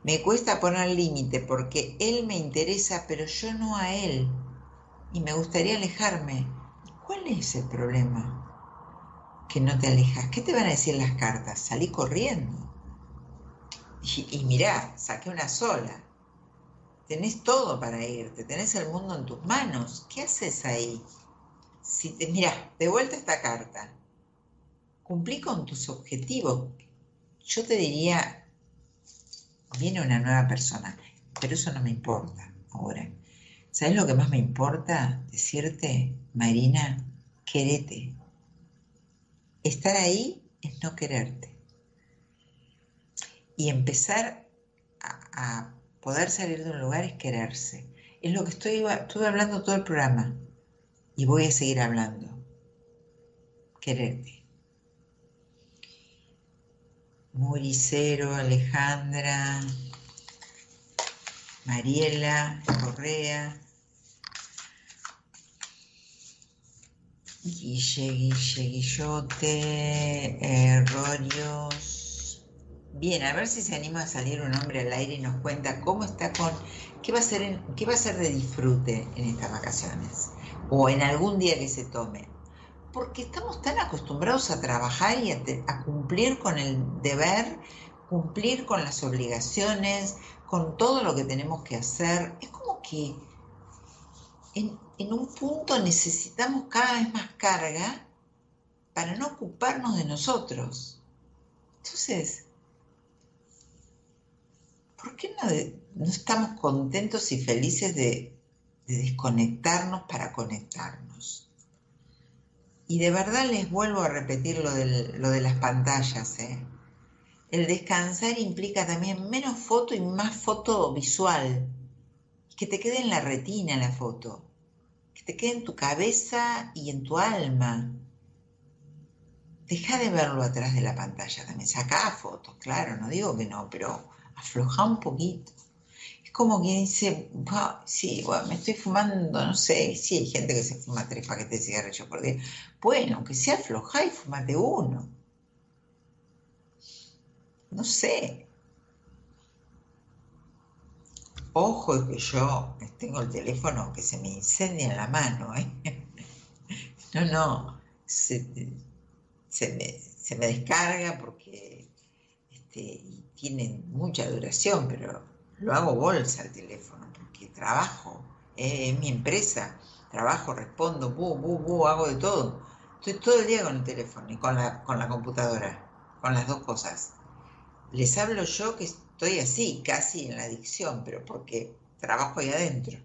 Me cuesta poner límite porque él me interesa, pero yo no a él. Y me gustaría alejarme. ¿Cuál es el problema? que no te alejas, ¿qué te van a decir las cartas? Salí corriendo. Y, y mirá, saqué una sola. Tenés todo para irte, tenés el mundo en tus manos. ¿Qué haces ahí? Si te, mirá, de vuelta esta carta. Cumplí con tus objetivos. Yo te diría, viene una nueva persona, pero eso no me importa ahora. ¿Sabes lo que más me importa? Decirte, Marina, querete. Estar ahí es no quererte. Y empezar a, poder salir de un lugar es quererse. Es lo que estoy, estuve hablando todo el programa y voy a seguir hablando. Quererte. Muricero, Alejandra, Mariela, Correa, Guille, Guille, Guillote, Errorios. Bien, a ver si se anima a salir un hombre al aire y nos cuenta cómo está con, qué va a ser, qué va a ser de disfrute en estas vacaciones o en algún día que se tome. Porque estamos tan acostumbrados a trabajar y a cumplir con el deber, cumplir con las obligaciones, con todo lo que tenemos que hacer. Es como que en, un punto necesitamos cada vez más carga para no ocuparnos de nosotros. Entonces, ¿por qué no, estamos contentos y felices de, desconectarnos para conectarnos? Y de verdad les vuelvo a repetir lo, de las pantallas. ¿eh? El descansar implica también menos foto y más foto visual que te quede en la retina la foto, que te quede en tu cabeza y en tu alma. Deja de verlo atrás de la pantalla también. Saca fotos, claro, no digo que no, pero afloja un poquito. Es como quien dice, sí, me estoy fumando, no sé, sí, hay gente que se fuma tres paquetes de cigarrillos por día. Bueno, aunque sea afloja y fumate uno. No sé, Ojo que yo tengo el teléfono que se me incendia en la mano, ¿eh? [LAUGHS] No, no, se, me, descarga porque este, tiene mucha duración, pero lo hago bolsa el teléfono porque trabajo, ¿eh? es mi empresa, trabajo, respondo, bu, bu, bu, hago de todo. Estoy todo el día con el teléfono y con la, con la computadora, con las dos cosas. Les hablo yo que estoy así, casi en la adicción, pero porque trabajo ahí adentro.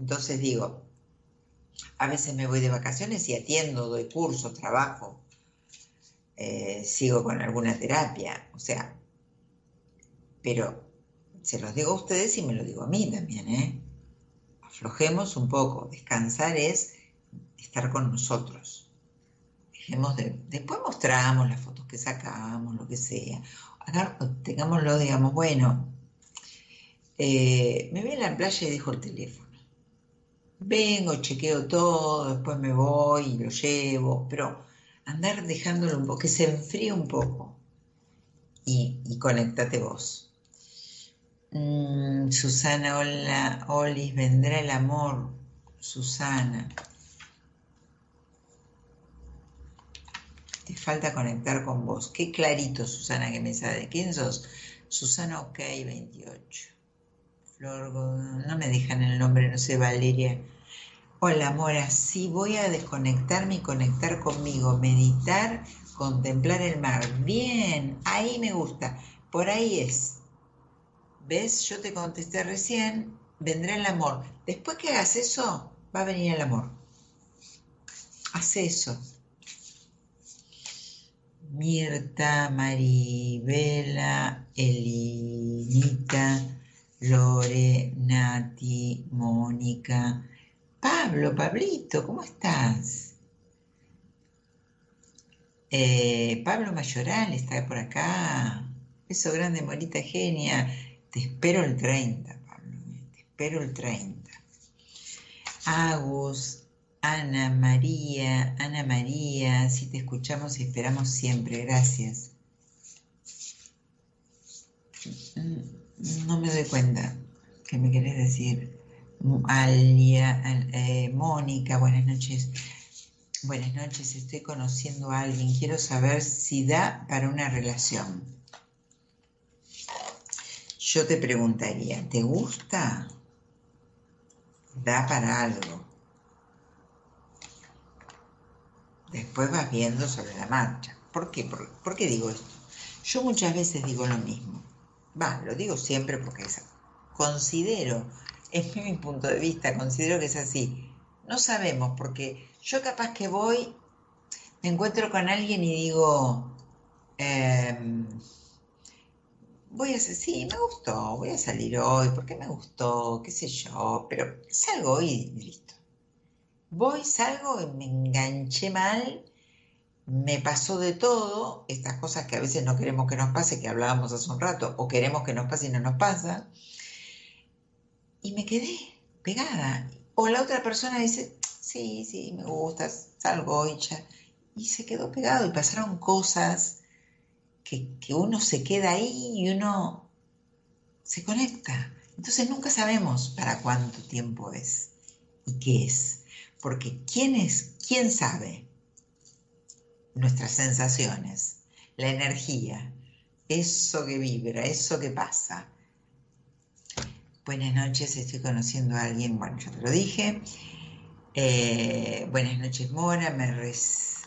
Entonces digo, a veces me voy de vacaciones y atiendo, doy cursos, trabajo, eh, sigo con alguna terapia, o sea, pero se los digo a ustedes y me lo digo a mí también, ¿eh? Aflojemos un poco, descansar es estar con nosotros. Dejemos de, después mostramos las fotos que sacamos, lo que sea, tengámoslo, digamos, bueno, eh, me voy a la playa y dejo el teléfono. Vengo, chequeo todo, después me voy y lo llevo, pero andar dejándolo un poco, que se enfríe un poco y, y conectate vos. Mm, Susana, hola, Olis, vendrá el amor, Susana. falta conectar con vos. Qué clarito, Susana, que me sabe. ¿Quién sos? Susana OK 28. Flor, no me dejan el nombre, no sé, Valeria. Hola, Mora, sí, voy a desconectarme y conectar conmigo, meditar, contemplar el mar. Bien, ahí me gusta, por ahí es. ¿Ves? Yo te contesté recién, vendrá el amor. Después que hagas eso, va a venir el amor. Haz eso. Mirta, Maribela, Elinita, Lore, Nati, Mónica, Pablo, Pablito, ¿cómo estás? Eh, Pablo Mayoral está por acá. Beso grande, Morita Genia. Te espero el 30, Pablo. Te espero el 30. Agus, Ana María, Ana María, si te escuchamos y esperamos siempre, gracias. No me doy cuenta qué me querés decir. Alia, eh, Mónica, buenas noches. Buenas noches, estoy conociendo a alguien. Quiero saber si da para una relación. Yo te preguntaría, ¿te gusta? Da para algo. Después vas viendo sobre la marcha. ¿Por qué? ¿Por, qué digo esto? Yo muchas veces digo lo mismo. Va, lo digo siempre porque es, considero, es [LAUGHS] mi punto de vista, considero que es así. No sabemos porque yo capaz que voy, me encuentro con alguien y digo, em, voy a hacer, sí, me gustó, voy a salir hoy, porque me gustó, qué sé yo, pero salgo hoy y listo. Voy, salgo y me enganché mal, me pasó de todo, estas cosas que a veces no queremos que nos pase, que hablábamos hace un rato, o queremos que nos pase y no nos pasa, y me quedé pegada. O la otra persona dice, sí, sí, me gusta, salgo y ya. Y se quedó pegado y pasaron cosas que, uno se queda ahí y uno se conecta. Entonces nunca sabemos para cuánto tiempo es y qué es. Porque ¿quién es? ¿Quién sabe? Nuestras sensaciones, la energía, eso que vibra, eso que pasa. Buenas noches, estoy conociendo a alguien, bueno, yo te lo dije. Eh, buenas noches, Mora.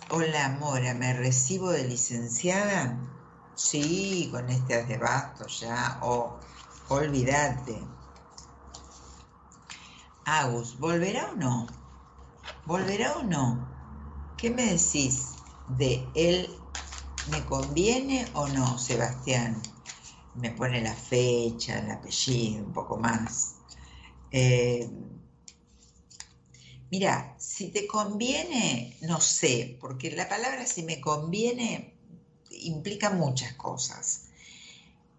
Hola, Mora, ¿me recibo de licenciada? Sí, con este debasto ya. Oh, olvídate. Agus, ¿volverá o no? ¿Volverá o no? ¿Qué me decís de él? ¿Me conviene o no, Sebastián? Me pone la fecha, el apellido, un poco más. Eh, Mira, si te conviene, no sé, porque la palabra si me conviene implica muchas cosas.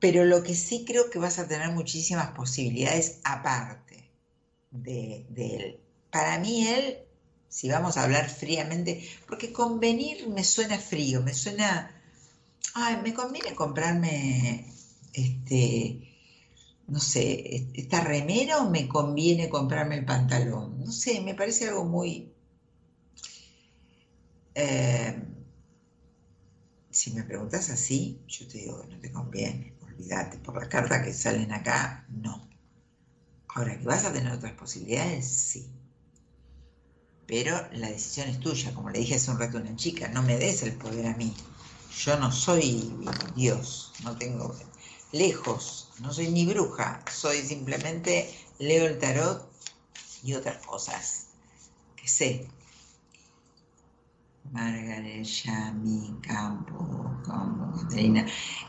Pero lo que sí creo que vas a tener muchísimas posibilidades aparte de, él. Para mí él, si vamos a hablar fríamente, porque convenir me suena frío, me suena, ay, me conviene comprarme este, no sé, ¿está remera o me conviene comprarme el pantalón? No sé, me parece algo muy... Eh, si me preguntas así, yo te digo, no te conviene, olvídate, por las cartas que salen acá, no. Ahora, que vas a tener otras posibilidades, sí. Pero la decisión es tuya, como le dije hace un rato a una chica, no me des el poder a mí. Yo no soy Dios, no tengo lejos, no soy ni bruja, soy simplemente leo el tarot y otras cosas que sé. Margaret, Yami, Campo, Campo, Caterina.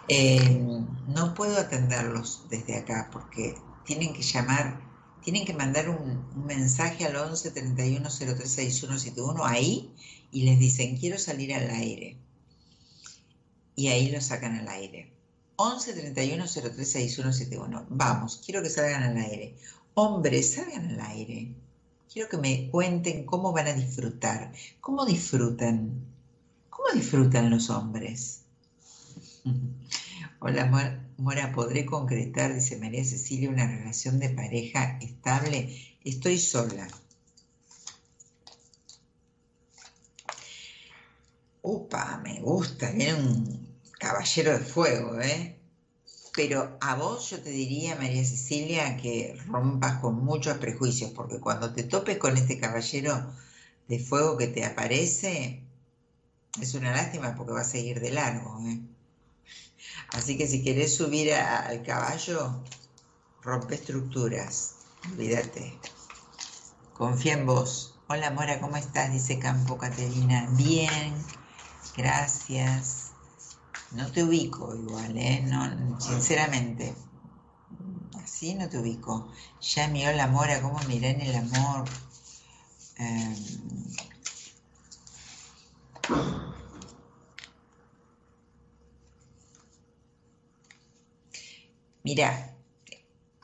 Eh, no puedo atenderlos desde acá porque tienen que llamar, tienen que mandar un, un mensaje al 11 31 03 6171 ahí y les dicen quiero salir al aire. Y ahí lo sacan al aire. 11 31 03 6171. Vamos, quiero que salgan al aire. Hombres, salgan al aire. Quiero que me cuenten cómo van a disfrutar. ¿Cómo disfrutan? ¿Cómo disfrutan los hombres? [LAUGHS] Hola, Mora, ¿podré concretar, dice María Cecilia, una relación de pareja estable? Estoy sola. Upa, me gusta, viene un caballero de fuego, ¿eh? Pero a vos yo te diría, María Cecilia, que rompas con muchos prejuicios, porque cuando te topes con este caballero de fuego que te aparece, es una lástima porque va a seguir de largo. ¿eh? Así que si querés subir al caballo, rompe estructuras, olvídate. Confía en vos. Hola Mora, ¿cómo estás? Dice Campo Caterina. Bien, gracias. No te ubico igual, ¿eh? No, sinceramente. Así no te ubico. Ya mi hola Mora, ¿cómo miré en el amor? Em, mira,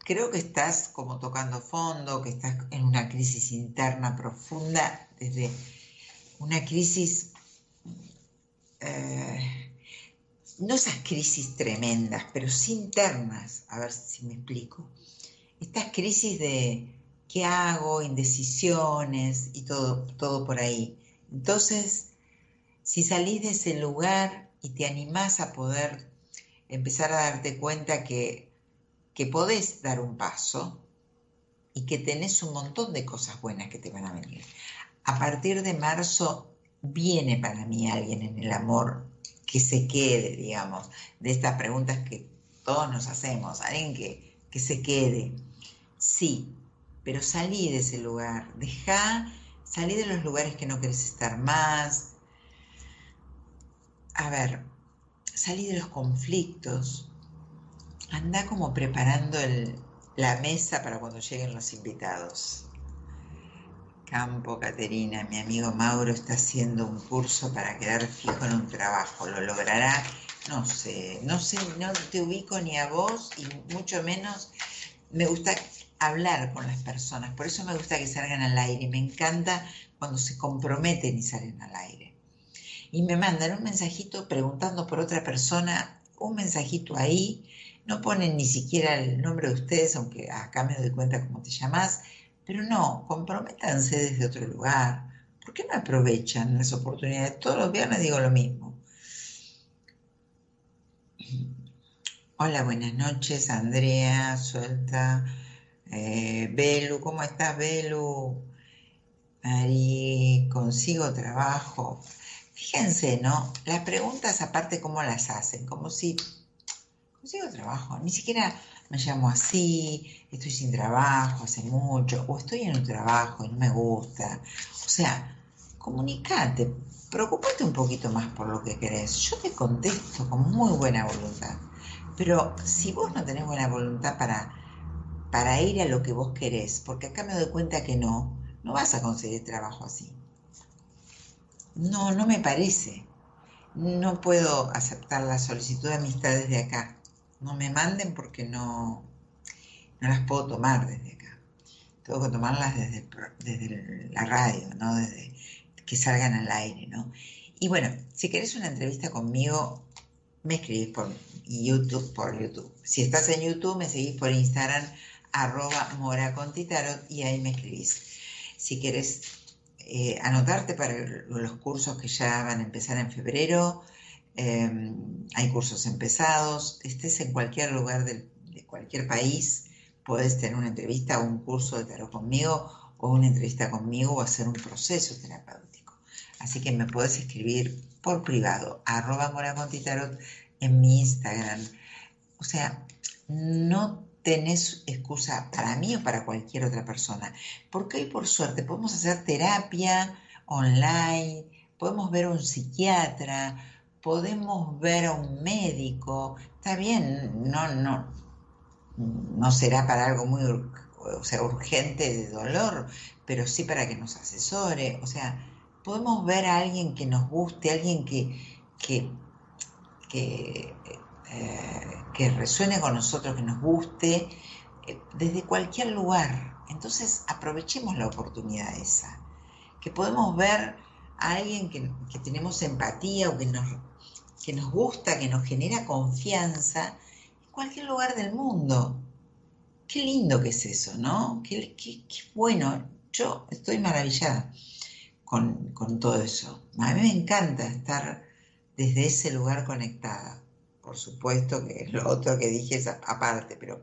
creo que estás como tocando fondo, que estás en una crisis interna profunda, desde una crisis eh, no esas crisis tremendas, pero sí internas, a ver si me explico. Estas crisis de qué hago, indecisiones y todo, todo por ahí. Entonces, si salís de ese lugar y te animás a poder empezar a darte cuenta que, que podés dar un paso y que tenés un montón de cosas buenas que te van a venir. A partir de marzo viene para mí alguien en el amor que se quede, digamos, de estas preguntas que todos nos hacemos, alguien que, que se quede. Sí, pero salí de ese lugar, deja, salí de los lugares que no querés estar más. A ver, salí de los conflictos, anda como preparando la mesa para cuando lleguen los invitados. Campo, Caterina, mi amigo Mauro está haciendo un curso para quedar fijo en un trabajo. ¿Lo logrará? No sé, no sé, no te ubico ni a vos y mucho menos me gusta hablar con las personas. Por eso me gusta que salgan al aire. Me encanta cuando se comprometen y salen al aire. Y me mandan un mensajito preguntando por otra persona, un mensajito ahí. No ponen ni siquiera el nombre de ustedes, aunque acá me doy cuenta cómo te llamas pero no, comprométanse desde otro lugar. ¿Por qué no aprovechan las oportunidades? Todos los viernes digo lo mismo. Hola, buenas noches, Andrea, suelta. Eh, Belu, ¿cómo estás, Belu? Ari, consigo trabajo. Fíjense, ¿no? Las preguntas aparte, ¿cómo las hacen? Como si consigo trabajo. Ni siquiera me llamo así, estoy sin trabajo hace mucho, o estoy en un trabajo y no me gusta. O sea, comunicate, preocupate un poquito más por lo que querés. Yo te contesto con muy buena voluntad. Pero si vos no tenés buena voluntad para, para ir a lo que vos querés, porque acá me doy cuenta que no, no vas a conseguir trabajo así. No, no me parece. No puedo aceptar la solicitud de amistad desde acá no me manden porque no, no las puedo tomar desde acá. Tengo que tomarlas desde, desde la radio, ¿no? Desde que salgan al aire, ¿no? Y bueno, si querés una entrevista conmigo, me escribís por YouTube, por YouTube. Si estás en YouTube, me seguís por Instagram, arroba moracontitarot, y ahí me escribís. Si querés eh, anotarte para los cursos que ya van a empezar en febrero, Em, hay cursos empezados, estés en cualquier lugar de cualquier país, puedes tener una entrevista o un curso de tarot conmigo o una entrevista conmigo o hacer un proceso terapéutico. Así que me puedes escribir por privado, arroba moracontitarot en mi Instagram. O sea, no tenés excusa para mí o para cualquier otra persona, porque hoy por suerte podemos hacer terapia online, podemos ver a un psiquiatra, podemos ver a un médico, está bien, no, no, no será para algo muy o sea, urgente de dolor, pero sí para que nos asesore, o sea, podemos ver a alguien que nos guste, alguien que, que, que, eh, resuene con nosotros, que nos guste, eh, desde cualquier lugar. Entonces aprovechemos la oportunidad esa, que podemos ver a alguien que, que tenemos empatía o que nos que nos gusta, que nos genera confianza en cualquier lugar del mundo. Qué lindo que es eso, ¿no? Qué, bueno. Yo estoy maravillada con, con todo eso. A mí me encanta estar desde ese lugar conectada. Por supuesto que lo otro que dije es aparte, pero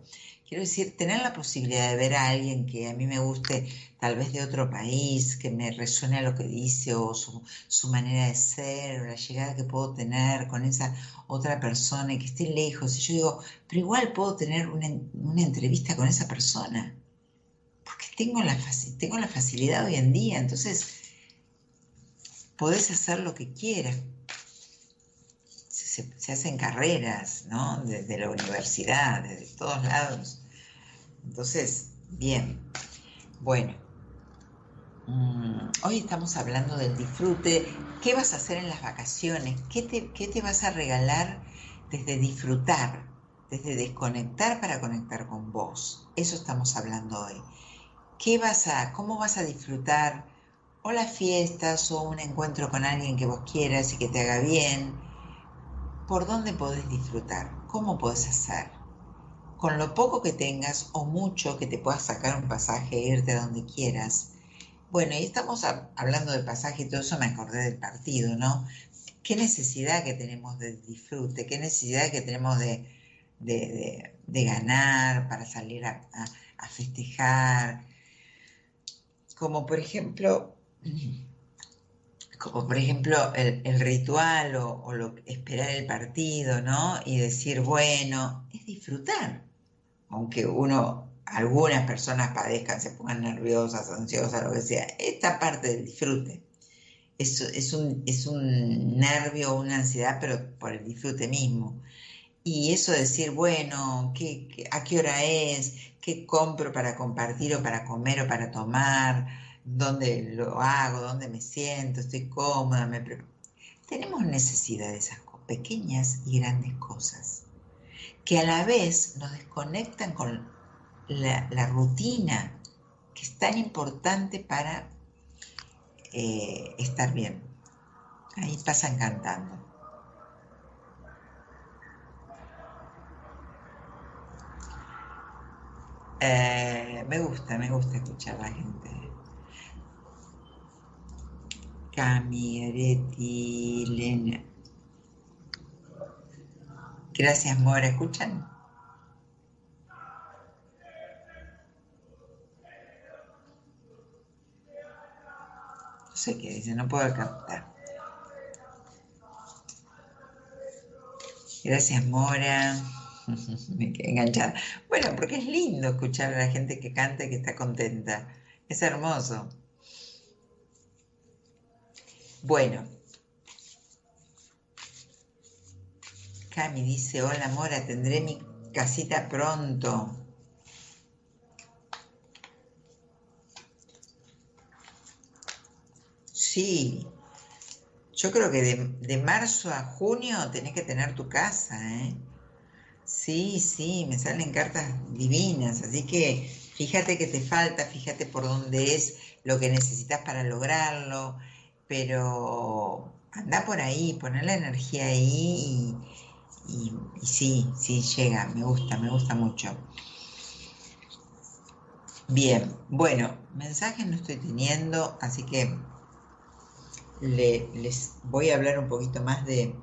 Quiero decir, tener la posibilidad de ver a alguien que a mí me guste, tal vez de otro país, que me resuene a lo que dice o su, manera de ser, o la llegada que puedo tener con esa otra persona y que esté lejos. Y yo digo, pero igual puedo tener una, entrevista con esa persona, porque tengo la, tengo la facilidad hoy en día, entonces podés hacer lo que quieras. Se, hacen carreras, ¿no? Desde la universidad, desde todos lados. Entonces, bien, bueno, mm, hoy estamos hablando del disfrute. ¿Qué vas a hacer en las vacaciones? ¿Qué te, qué te vas a regalar desde disfrutar, desde desconectar para conectar con vos? Eso estamos hablando hoy. ¿Qué vas a, cómo vas a disfrutar? O las fiestas o un encuentro con alguien que vos quieras y que te haga bien. ¿Por dónde podés disfrutar? ¿Cómo podés hacer? con lo poco que tengas o mucho que te puedas sacar un pasaje e irte a donde quieras, Bueno, y estamos hablando de pasaje y todo eso, me acordé del partido, ¿no? Qué necesidad que tenemos de disfrute, qué necesidad que tenemos de, ganar para salir a, festejar. Como por ejemplo, [CLEARS THROAT] como por ejemplo el, ritual o, o, lo, esperar el partido, ¿no? Y decir, bueno, es disfrutar. Aunque uno algunas personas padezcan, se pongan nerviosas, ansiosas, lo que sea. Esta parte del disfrute es, es, un, es un nervio, una ansiedad, pero por el disfrute mismo. Y eso de decir, bueno, ¿qué, a qué hora es? ¿Qué compro para compartir o para comer o para tomar? ¿Dónde lo hago? ¿Dónde me siento? ¿Estoy cómoda? Me Tenemos necesidad de esas pequeñas y grandes cosas que a la vez nos desconectan con la, rutina, que es tan importante para eh, estar bien. Ahí pasan cantando. Eh, me gusta, me gusta escuchar a la gente. Cami, Areti, Lena. Gracias, Mora. ¿Escuchan? Sé qué dice, no puedo captar. Gracias, Mora. [LAUGHS] Me quedé enganchada. Bueno, porque es lindo escuchar a la gente que canta y que está contenta. Es hermoso. Bueno. Cami dice, hola Mora, tendré mi casita pronto. Sí, yo creo que de, marzo a junio tenés que tener tu casa, ¿eh? Sí, sí, me salen cartas divinas, así que fíjate que te falta, fíjate por dónde es lo que necesitas para lograrlo, pero anda por ahí, poner la energía ahí y, y sí, sí, llega, me gusta, me gusta mucho. Bien, bueno, mensajes no estoy teniendo, así que les voy a hablar un poquito más de...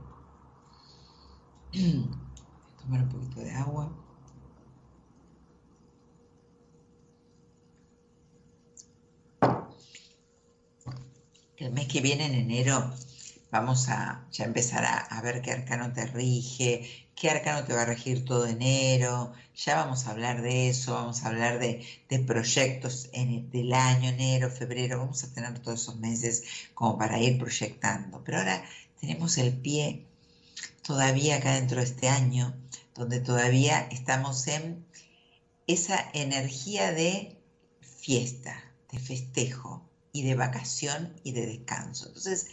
[CLEARS THROAT] tomar un poquito de agua. El mes que viene, en enero, vamos a ya empezar a ver qué arcano te rige, qué arcano te va a regir todo enero, ya vamos a hablar de eso, vamos a hablar de, proyectos del año, enero, febrero, vamos a tener todos esos meses como para ir proyectando. Pero ahora tenemos el pie todavía acá dentro de este año, donde todavía estamos en esa energía de fiesta, de festejo y de vacación y de descanso. Entonces,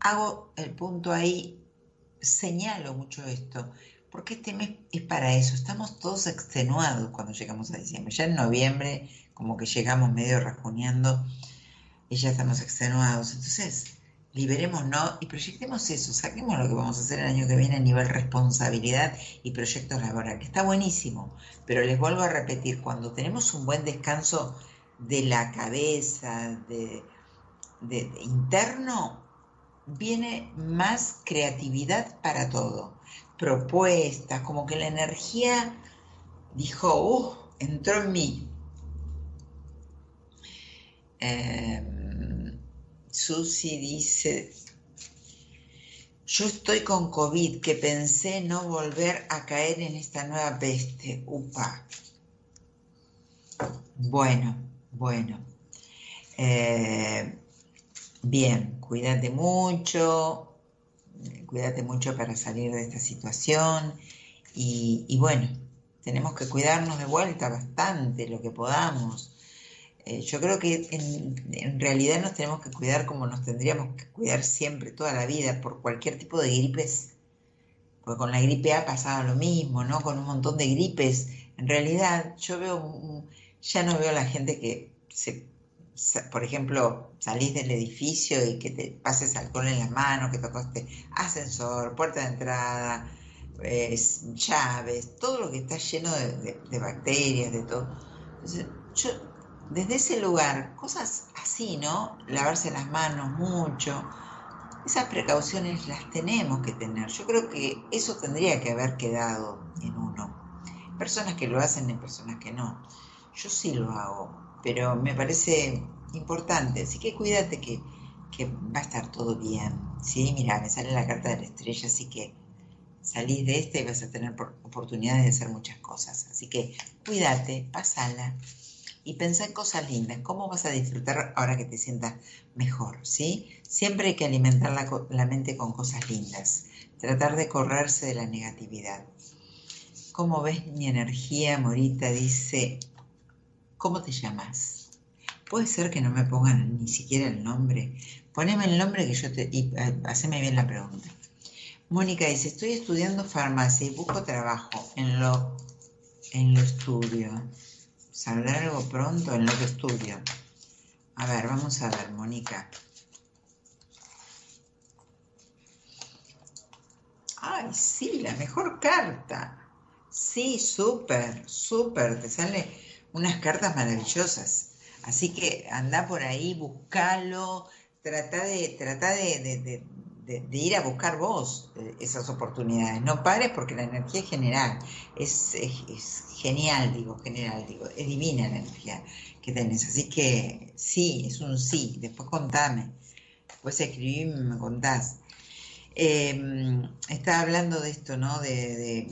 hago el punto ahí señalo mucho esto, porque este mes es para eso. Estamos todos extenuados cuando llegamos a diciembre. Ya en noviembre, como que llegamos medio rajuneando y ya estamos extenuados. Entonces, liberémonos y proyectemos eso. Saquemos lo que vamos a hacer el año que viene a nivel responsabilidad y proyectos laborales. Está buenísimo, pero les vuelvo a repetir, cuando tenemos un buen descanso de la cabeza, de interno, viene más creatividad para todo, propuestas, como que la energía dijo, uh, entró en mí. Eh, Susi dice, yo estoy con COVID, que pensé no volver a caer en esta nueva peste. Upa. Bueno, bueno. Eh, Bien, cuídate mucho, cuídate mucho para salir de esta situación y, bueno, tenemos que cuidarnos de vuelta bastante, lo que podamos. Eh, yo creo que en, realidad nos tenemos que cuidar como nos tendríamos que cuidar siempre, toda la vida, por cualquier tipo de gripes. Porque con la gripe ha pasado lo mismo, ¿no? Con un montón de gripes. En realidad, yo veo, ya no veo a la gente que se por ejemplo, salís del edificio y que te pases alcohol en la mano, que tocaste ascensor, puerta de entrada, llaves, todo lo que está lleno de, bacterias, de todo. Yo desde ese lugar, cosas así, ¿no? Lavarse las manos mucho. Esas precauciones las tenemos que tener. Yo creo que eso tendría que haber quedado en uno. Personas que lo hacen y personas que no. Yo sí lo hago, pero me parece importante. Así que cuídate que, que va a estar todo bien. Sí, mira, me sale la carta de la estrella, así que salís de este y vas a tener oportunidades de hacer muchas cosas. Así que cuídate, pasala y pensá en cosas lindas. ¿Cómo vas a disfrutar ahora que te sientas mejor? ¿sí? Siempre hay que alimentar la, la mente con cosas lindas. Tratar de correrse de la negatividad. ¿Cómo ves mi energía, Morita? Dice, ¿cómo te llamas? Puede ser que no me pongan ni siquiera el nombre. Poneme el nombre que yo te... y eh, haceme bien la pregunta. Mónica dice, estoy estudiando farmacia y busco trabajo en lo, en lo estudio. ¿Saldrá algo pronto en lo que estudio? A ver, vamos a ver, Mónica. Ay, sí, la mejor carta. Sí, súper, súper. Te salen unas cartas maravillosas. Así que anda por ahí, buscalo, trata de, trata de, de, ir a buscar vos eh, esas oportunidades. No pares porque la energía es general, es, es, genial, digo, general, digo, es divina la energía que tenés. Así que sí, es un sí, después contame, después escribí y me contás. Em, estaba hablando de esto, ¿no? De,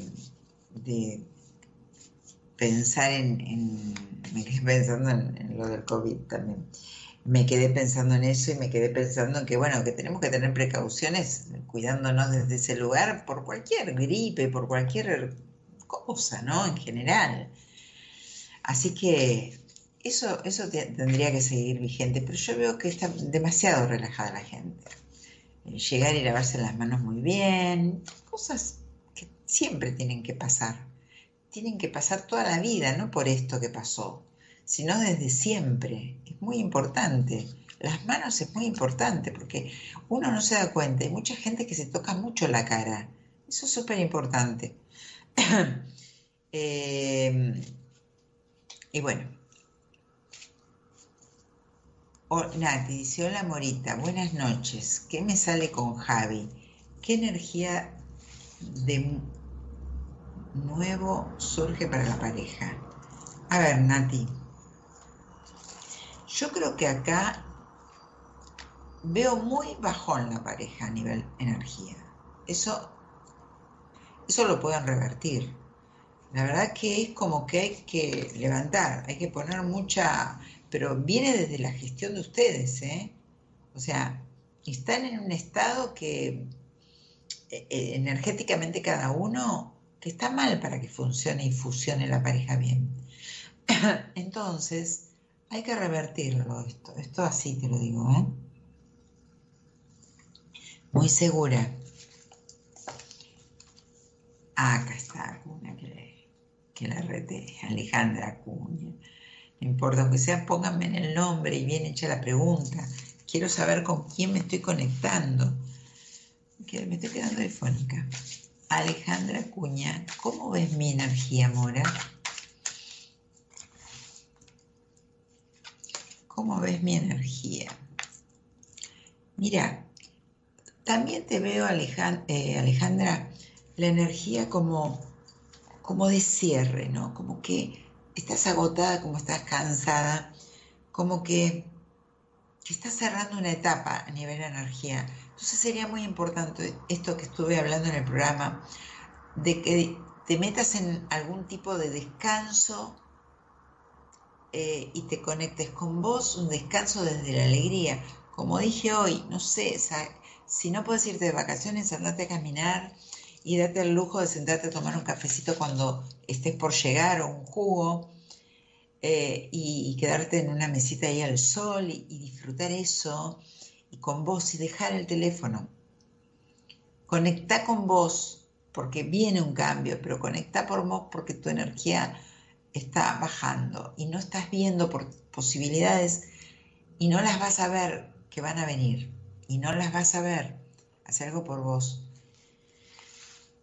pensar en, me quedé pensando en lo del COVID también me quedé pensando en eso y me quedé pensando en que, bueno, que tenemos que tener precauciones cuidándonos desde ese lugar por cualquier gripe, por cualquier cosa, ¿no? En general. Así que eso, eso tendría que seguir vigente, pero yo veo que está demasiado relajada la gente. Eh, llegar y lavarse las manos muy bien, cosas que siempre tienen que pasar. Tienen que pasar toda la vida, no por esto que pasó sino desde siempre. Es muy importante. Las manos es muy importante porque uno no se da cuenta. Hay mucha gente que se toca mucho la cara. Eso es súper importante. [COUGHS] Eh, y bueno. Oh, Nati dice, hola Morita, buenas noches. ¿Qué me sale con Javi? ¿Qué energía de nuevo surge para la pareja? A ver, Nati. Yo creo que acá veo muy bajón la pareja a nivel energía. Eso, eso lo pueden revertir. La verdad que es como que hay que levantar, hay que poner mucha, pero viene desde la gestión de ustedes, ¿eh? O sea, están en un estado que eh, eh, energéticamente cada uno, está mal para que funcione y fusione la pareja bien. [COUGHS] Entonces, hay que revertirlo esto, esto así te lo digo, ¿eh? Muy segura. acá está Acuña, que, que la rete, Alejandra Acuña. No importa, aunque sea, pónganme en el nombre y bien hecha la pregunta. Quiero saber con quién me estoy conectando. Me estoy quedando telefónica. Alejandra Acuña, ¿cómo ves mi energía, Mora? ¿Cómo ves mi energía? Mira, también te veo, eh, Alejandra, la energía como, como de cierre, ¿no? Como que estás agotada, como estás cansada, como que, que estás cerrando una etapa a nivel de energía. Entonces sería muy importante esto que estuve hablando en el programa, de que te metas en algún tipo de descanso eh, y te conectes con vos, un descanso desde la alegría. Como dije hoy, no sé, si no puedes irte de vacaciones, andate a caminar y date el lujo de sentarte a tomar un cafecito cuando estés por llegar o un jugo eh, y, quedarte en una mesita ahí al sol y, y disfrutar eso con vos y dejar el teléfono. Conecta con vos porque viene un cambio, pero conecta por vos porque tu energía está bajando y no estás viendo por posibilidades y no las vas a ver que van a venir y no las vas a ver. Haz algo por vos.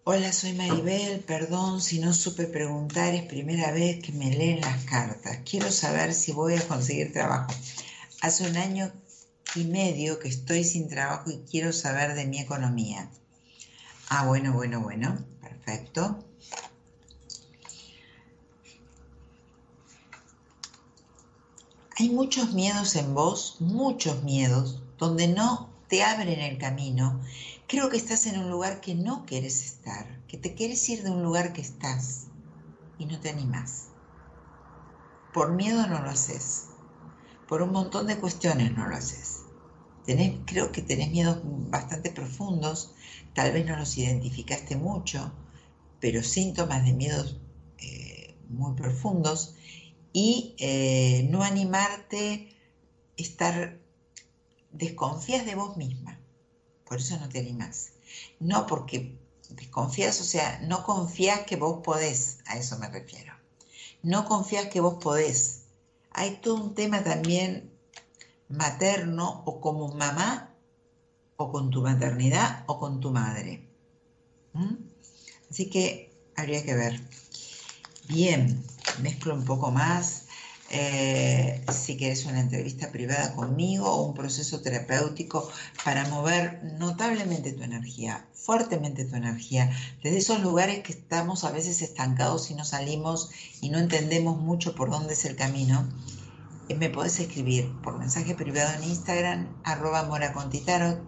Hola, soy Maribel. Perdón si no supe preguntar. Es primera vez que me leen las cartas. Quiero saber si voy a conseguir trabajo. Hace un año y medio que estoy sin trabajo y quiero saber de mi economía. Ah, bueno, bueno, bueno. Perfecto. Hay muchos miedos en vos, muchos miedos, donde no te abren el camino Creo que estás en un lugar que no quieres estar, que te quieres ir de un lugar que estás y no te animas. Por miedo no lo haces. Por un montón de cuestiones no lo haces. creo que tenés miedos bastante profundos, tal vez no los identificaste mucho, pero síntomas de miedos eh, muy profundos y eh, no animarte, estar, desconfías de vos misma por eso no te animas. No porque desconfías, o sea, no confías que vos podés, a eso me refiero. No confías que vos podés. Hay todo un tema también materno o como mamá o con tu maternidad o con tu madre. ¿Mm? Así que habría que ver. Bien, mezclo un poco más eh, si quieres una entrevista privada conmigo o un proceso terapéutico para mover notablemente tu energía, fuertemente tu energía, desde esos lugares que estamos a veces estancados y no salimos y no entendemos mucho por dónde es el camino, eh, me podés escribir por mensaje privado en Instagram, arroba moracontitarot,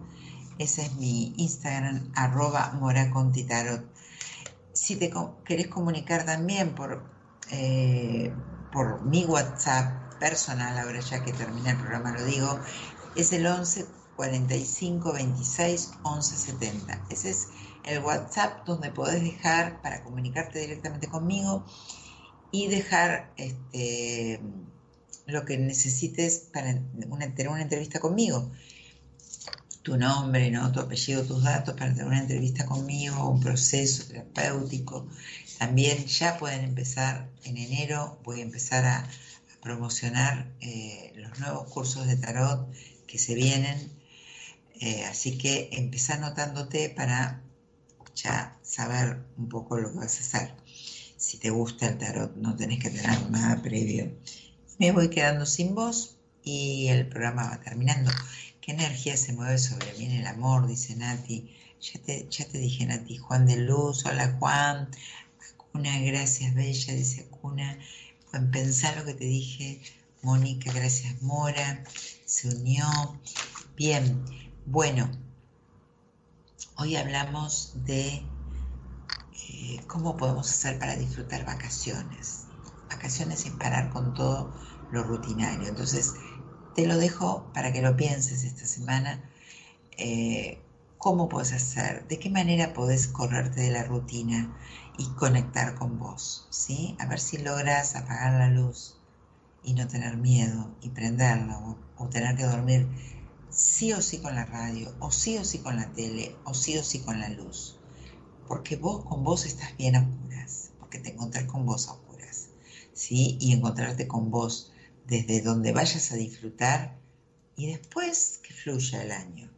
ese es mi Instagram, arroba moracontitarot. Si te querés comunicar también por... Eh, por mi WhatsApp personal, ahora ya que termina el programa lo digo, es el 11 45 26 11 70. Ese es el WhatsApp donde podés dejar para comunicarte directamente conmigo y dejar este, lo que necesites para tener una entrevista conmigo. Tu nombre, ¿no? tu apellido, tus datos para tener una entrevista conmigo, un proceso terapéutico, también ya pueden empezar, en enero voy a empezar a, promocionar eh, los nuevos cursos de tarot que se vienen. Eh, así que empezá anotándote para ya saber un poco lo que vas a hacer. Si te gusta el tarot, no tenés que tener nada previo. Me voy quedando sin voz y el programa va terminando. ¿Qué energía se mueve sobre mí en el amor? Dice Nati. Ya te, ya te dije, Nati. Juan de Luz, hola Juan. Una gracias Bella, dice Cuna. Pueden pensar lo que te dije. Mónica, gracias Mora. Se unió. Bien, bueno, hoy hablamos de eh, cómo podemos hacer para disfrutar vacaciones. Vacaciones sin parar con todo lo rutinario. Entonces, te lo dejo para que lo pienses esta semana. Eh, ¿Cómo puedes hacer? ¿De qué manera podés correrte de la rutina? Y conectar con vos, ¿sí? A ver si logras apagar la luz y no tener miedo y prenderla o, tener que dormir sí o sí con la radio, o sí o sí con la tele, o sí o sí con la luz. Porque vos con vos estás bien a oscuras, porque te encontrás con vos a oscuras, ¿sí? Y encontrarte con vos desde donde vayas a disfrutar y después que fluya el año.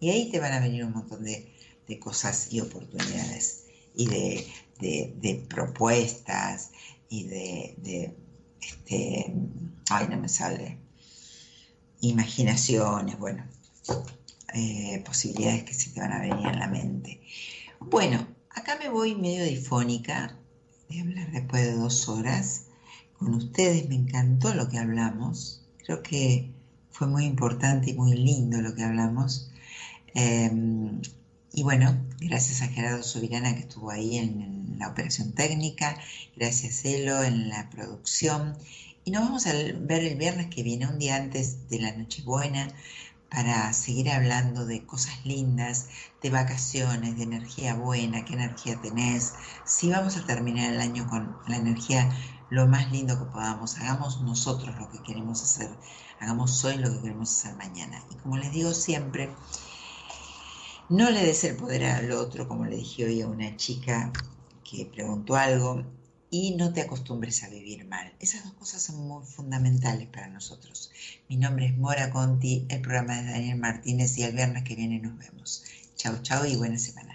Y ahí te van a venir un montón de, de cosas y oportunidades y de, de, propuestas y de, este, ay, no me sale, imaginaciones, bueno, eh, posibilidades que se te van a venir en la mente. Bueno, acá me voy medio difónica, a hablar después de dos horas con ustedes, me encantó lo que hablamos, creo que fue muy importante y muy lindo lo que hablamos. Em, y bueno, gracias a Gerardo Subirana que estuvo ahí en, la operación técnica, gracias Elo en la producción. Y nos vamos a ver el viernes que viene, un día antes de la Nochebuena, para seguir hablando de cosas lindas, de vacaciones, de energía buena, qué energía tenés. Si vamos a terminar el año con la energía lo más lindo que podamos, hagamos nosotros lo que queremos hacer, hagamos hoy lo que queremos hacer mañana. Y como les digo siempre, no le des el poder al otro, como le dije hoy a una chica que preguntó algo, y no te acostumbres a vivir mal. Esas dos cosas son muy fundamentales para nosotros. Mi nombre es Mora Conti, el programa de Daniel Martínez y el viernes que viene nos vemos. Chau, chau y buena semana.